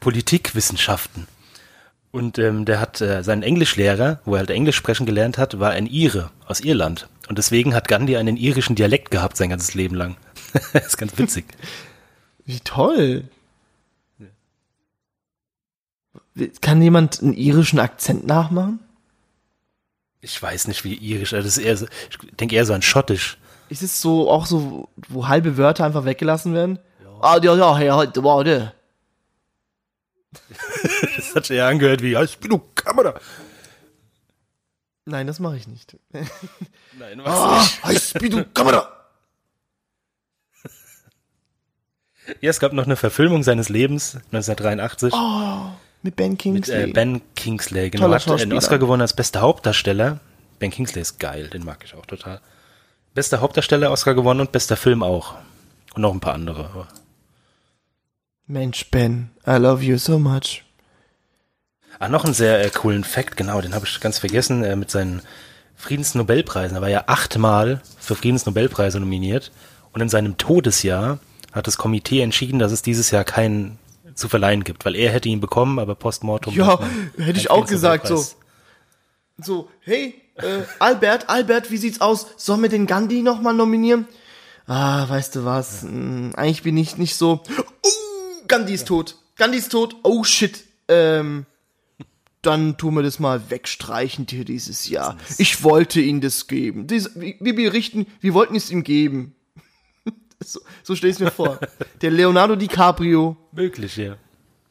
Politikwissenschaften. Und ähm, der hat äh, seinen Englischlehrer, wo er halt Englisch sprechen gelernt hat, war ein Ire aus Irland. Und deswegen hat Gandhi einen irischen Dialekt gehabt sein ganzes Leben lang. (laughs) das ist ganz witzig. Wie toll. Kann jemand einen irischen Akzent nachmachen? Ich weiß nicht, wie irisch, also das ist eher so, ich denke eher so an Schottisch. Ist es so auch so, wo halbe Wörter einfach weggelassen werden? Ah, ja, ja, ja, der. (laughs) Das hat sich eher angehört wie, ja, ich bin du Kamera. Nein, das mache ich nicht. Nein, (laughs) Ah, heißt du Kamera. (laughs) Ja, es gab noch eine Verfilmung seines Lebens, 1983. Oh, mit Ben Mit Kingsley. äh, Ben Kingsley, genau. Toller Hat einen Schauspieler. Oscar gewonnen als bester Hauptdarsteller. Ben Kingsley ist geil, den mag ich auch total. Bester Hauptdarsteller Oscar gewonnen und bester Film auch. Und noch ein paar andere. Mensch, Ben, I love you so much. Ah, noch einen sehr äh, coolen Fact, genau, den habe ich ganz vergessen, äh, mit seinen Friedensnobelpreisen. Er war ja achtmal für Friedensnobelpreise nominiert und in seinem Todesjahr hat das Komitee entschieden, dass es dieses Jahr keinen zu verleihen gibt, weil er hätte ihn bekommen, aber postmortem. Ja, hätte ich auch gesagt, so. So, hey, äh, Albert, Albert, wie sieht's aus? Sollen wir den Gandhi nochmal nominieren? Ah, weißt du was? Hm, eigentlich bin ich nicht so. Oh, Gandhi ist tot. Gandhi ist tot. Oh shit. Ähm, dann tun wir das mal wegstreichend hier dieses Jahr. Ich wollte ihm das geben. Dies, wir berichten, wir wollten es ihm geben. (laughs) so so stell ich's mir vor. Der Leonardo DiCaprio Möglich, ja.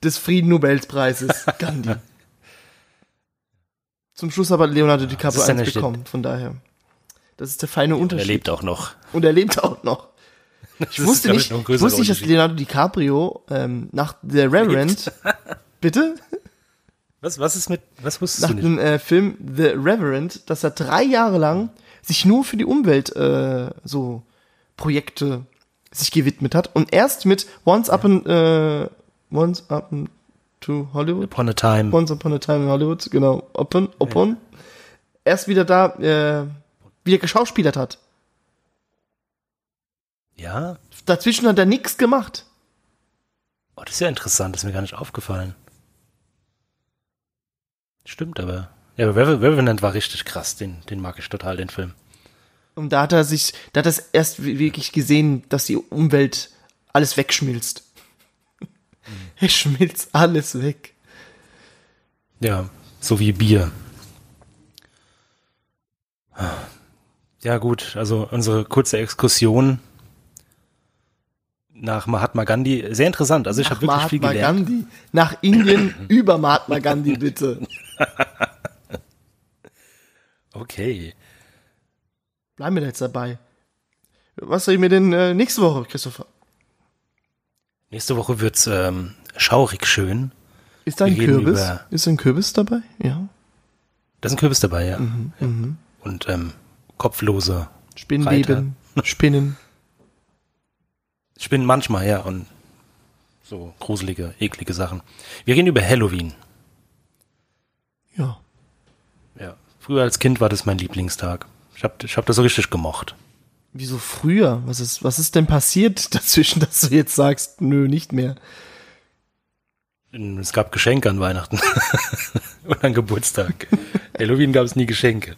des Frieden-Nobelpreises, Gandhi. Zum Schluss aber Leonardo DiCaprio ja eins bekommen, von daher. Das ist der feine Er Unterschied. lebt auch noch. Und er lebt auch noch. Ich wusste nicht, ich wusste nicht, dass. Leonardo DiCaprio ähm, nach The Reverend, (laughs) bitte, Was, was ist mit, was wusstest nach du nicht? dem äh, Film The Reverend, dass er drei Jahre lang sich nur für die Umwelt äh, so Projekte sich gewidmet hat und erst mit Once Upon äh, Once Upon to Hollywood Upon a Time. Once Upon a Time in Hollywood, genau, Upon, Upon, erst wieder da äh, wieder geschauspielert hat. Ja? Dazwischen hat er nichts gemacht. Oh, das ist ja interessant, das ist mir gar nicht aufgefallen. Stimmt aber. Ja, aber Reven- Revenant war richtig krass, den, den mag ich total, den Film. Und da hat er sich, da hat er es erst wi- wirklich gesehen, dass die Umwelt alles wegschmilzt. (laughs) Er schmilzt alles weg. Ja, so wie Bier. Ja, gut, also unsere kurze Exkursion nach Mahatma Gandhi, sehr interessant. Also ich habe wirklich viel Mahatma gelernt. Gandhi. Nach Indien (laughs) über Mahatma Gandhi, bitte. (laughs) Okay. Bleiben wir da jetzt dabei. Was soll ich mir denn äh, nächste Woche, Christopher? Nächste Woche wird's ähm, schaurig schön. Ist da ein Kürbis? über- Ist ein Kürbis dabei? Ja. Da ist ein Kürbis dabei, ja. Mhm, Und ähm, kopflose Spinnenweben, (laughs) Spinnen. Spinnen manchmal, ja. Und so gruselige, eklige Sachen. Wir reden über Halloween. Ja. Ja. Früher als Kind war das mein Lieblingstag. Ich habe ich hab das so richtig gemocht. Wieso früher? Was ist, was ist denn passiert (laughs) dazwischen, dass du jetzt sagst, nö, nicht mehr? Es gab Geschenke an Weihnachten (laughs) und an Geburtstag. (laughs) Halloween gab es nie Geschenke.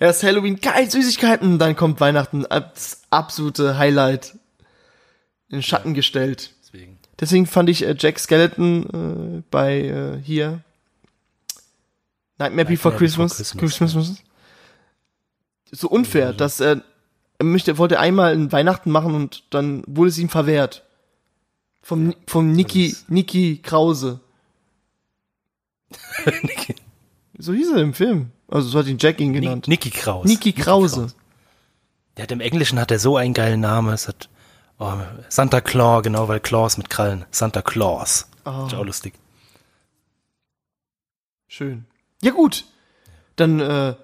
Erst Halloween, geil, Süßigkeiten, dann kommt Weihnachten, das absolute Highlight. In Schatten gestellt. Deswegen. Deswegen fand ich äh, Jack Skeleton äh, bei äh, hier Nightmare Before Before Christmas, Christmas, Christmas, so unfair, dass er, er möchte, wollte einmal ein Weihnachten machen und dann wurde es ihm verwehrt. Vom, vom Niki, Niki Krause. (laughs) So hieß er im Film. Also so hat ihn Jack ihn genannt. Niki Kraus. Niki Krause. Der hat im Englischen hat er so einen geilen Namen. Es hat oh, Santa Claus, genau, weil Claus mit Krallen. Santa Claus. Ah. Ist auch lustig. Schön. Ja gut. Dann äh,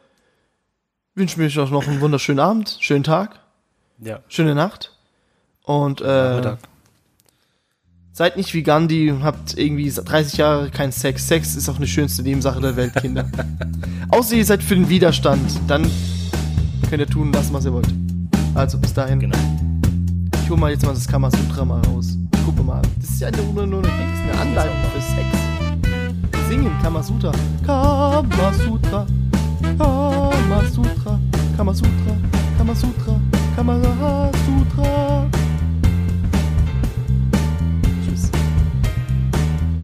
wünsche ich euch noch einen wunderschönen Abend, schönen Tag, Ja. schöne Nacht. Und äh, Mittag. Seid nicht wie Gandhi und habt irgendwie 30 Jahre keinen Sex. Sex ist auch eine schönste Nebensache der Welt, Kinder. (laughs) Außer ihr seid für den Widerstand, dann könnt ihr tun lassen, was ihr wollt. Also bis dahin. Genau. Ich hol mal jetzt mal das Kamasutra mal raus. Guck mal. Das ist ja nur, nur eine, eine Anleitung für Sex. Singen, Kamasutra. Kamasutra. Kamasutra. Kamasutra. Kamasutra. Kamasutra.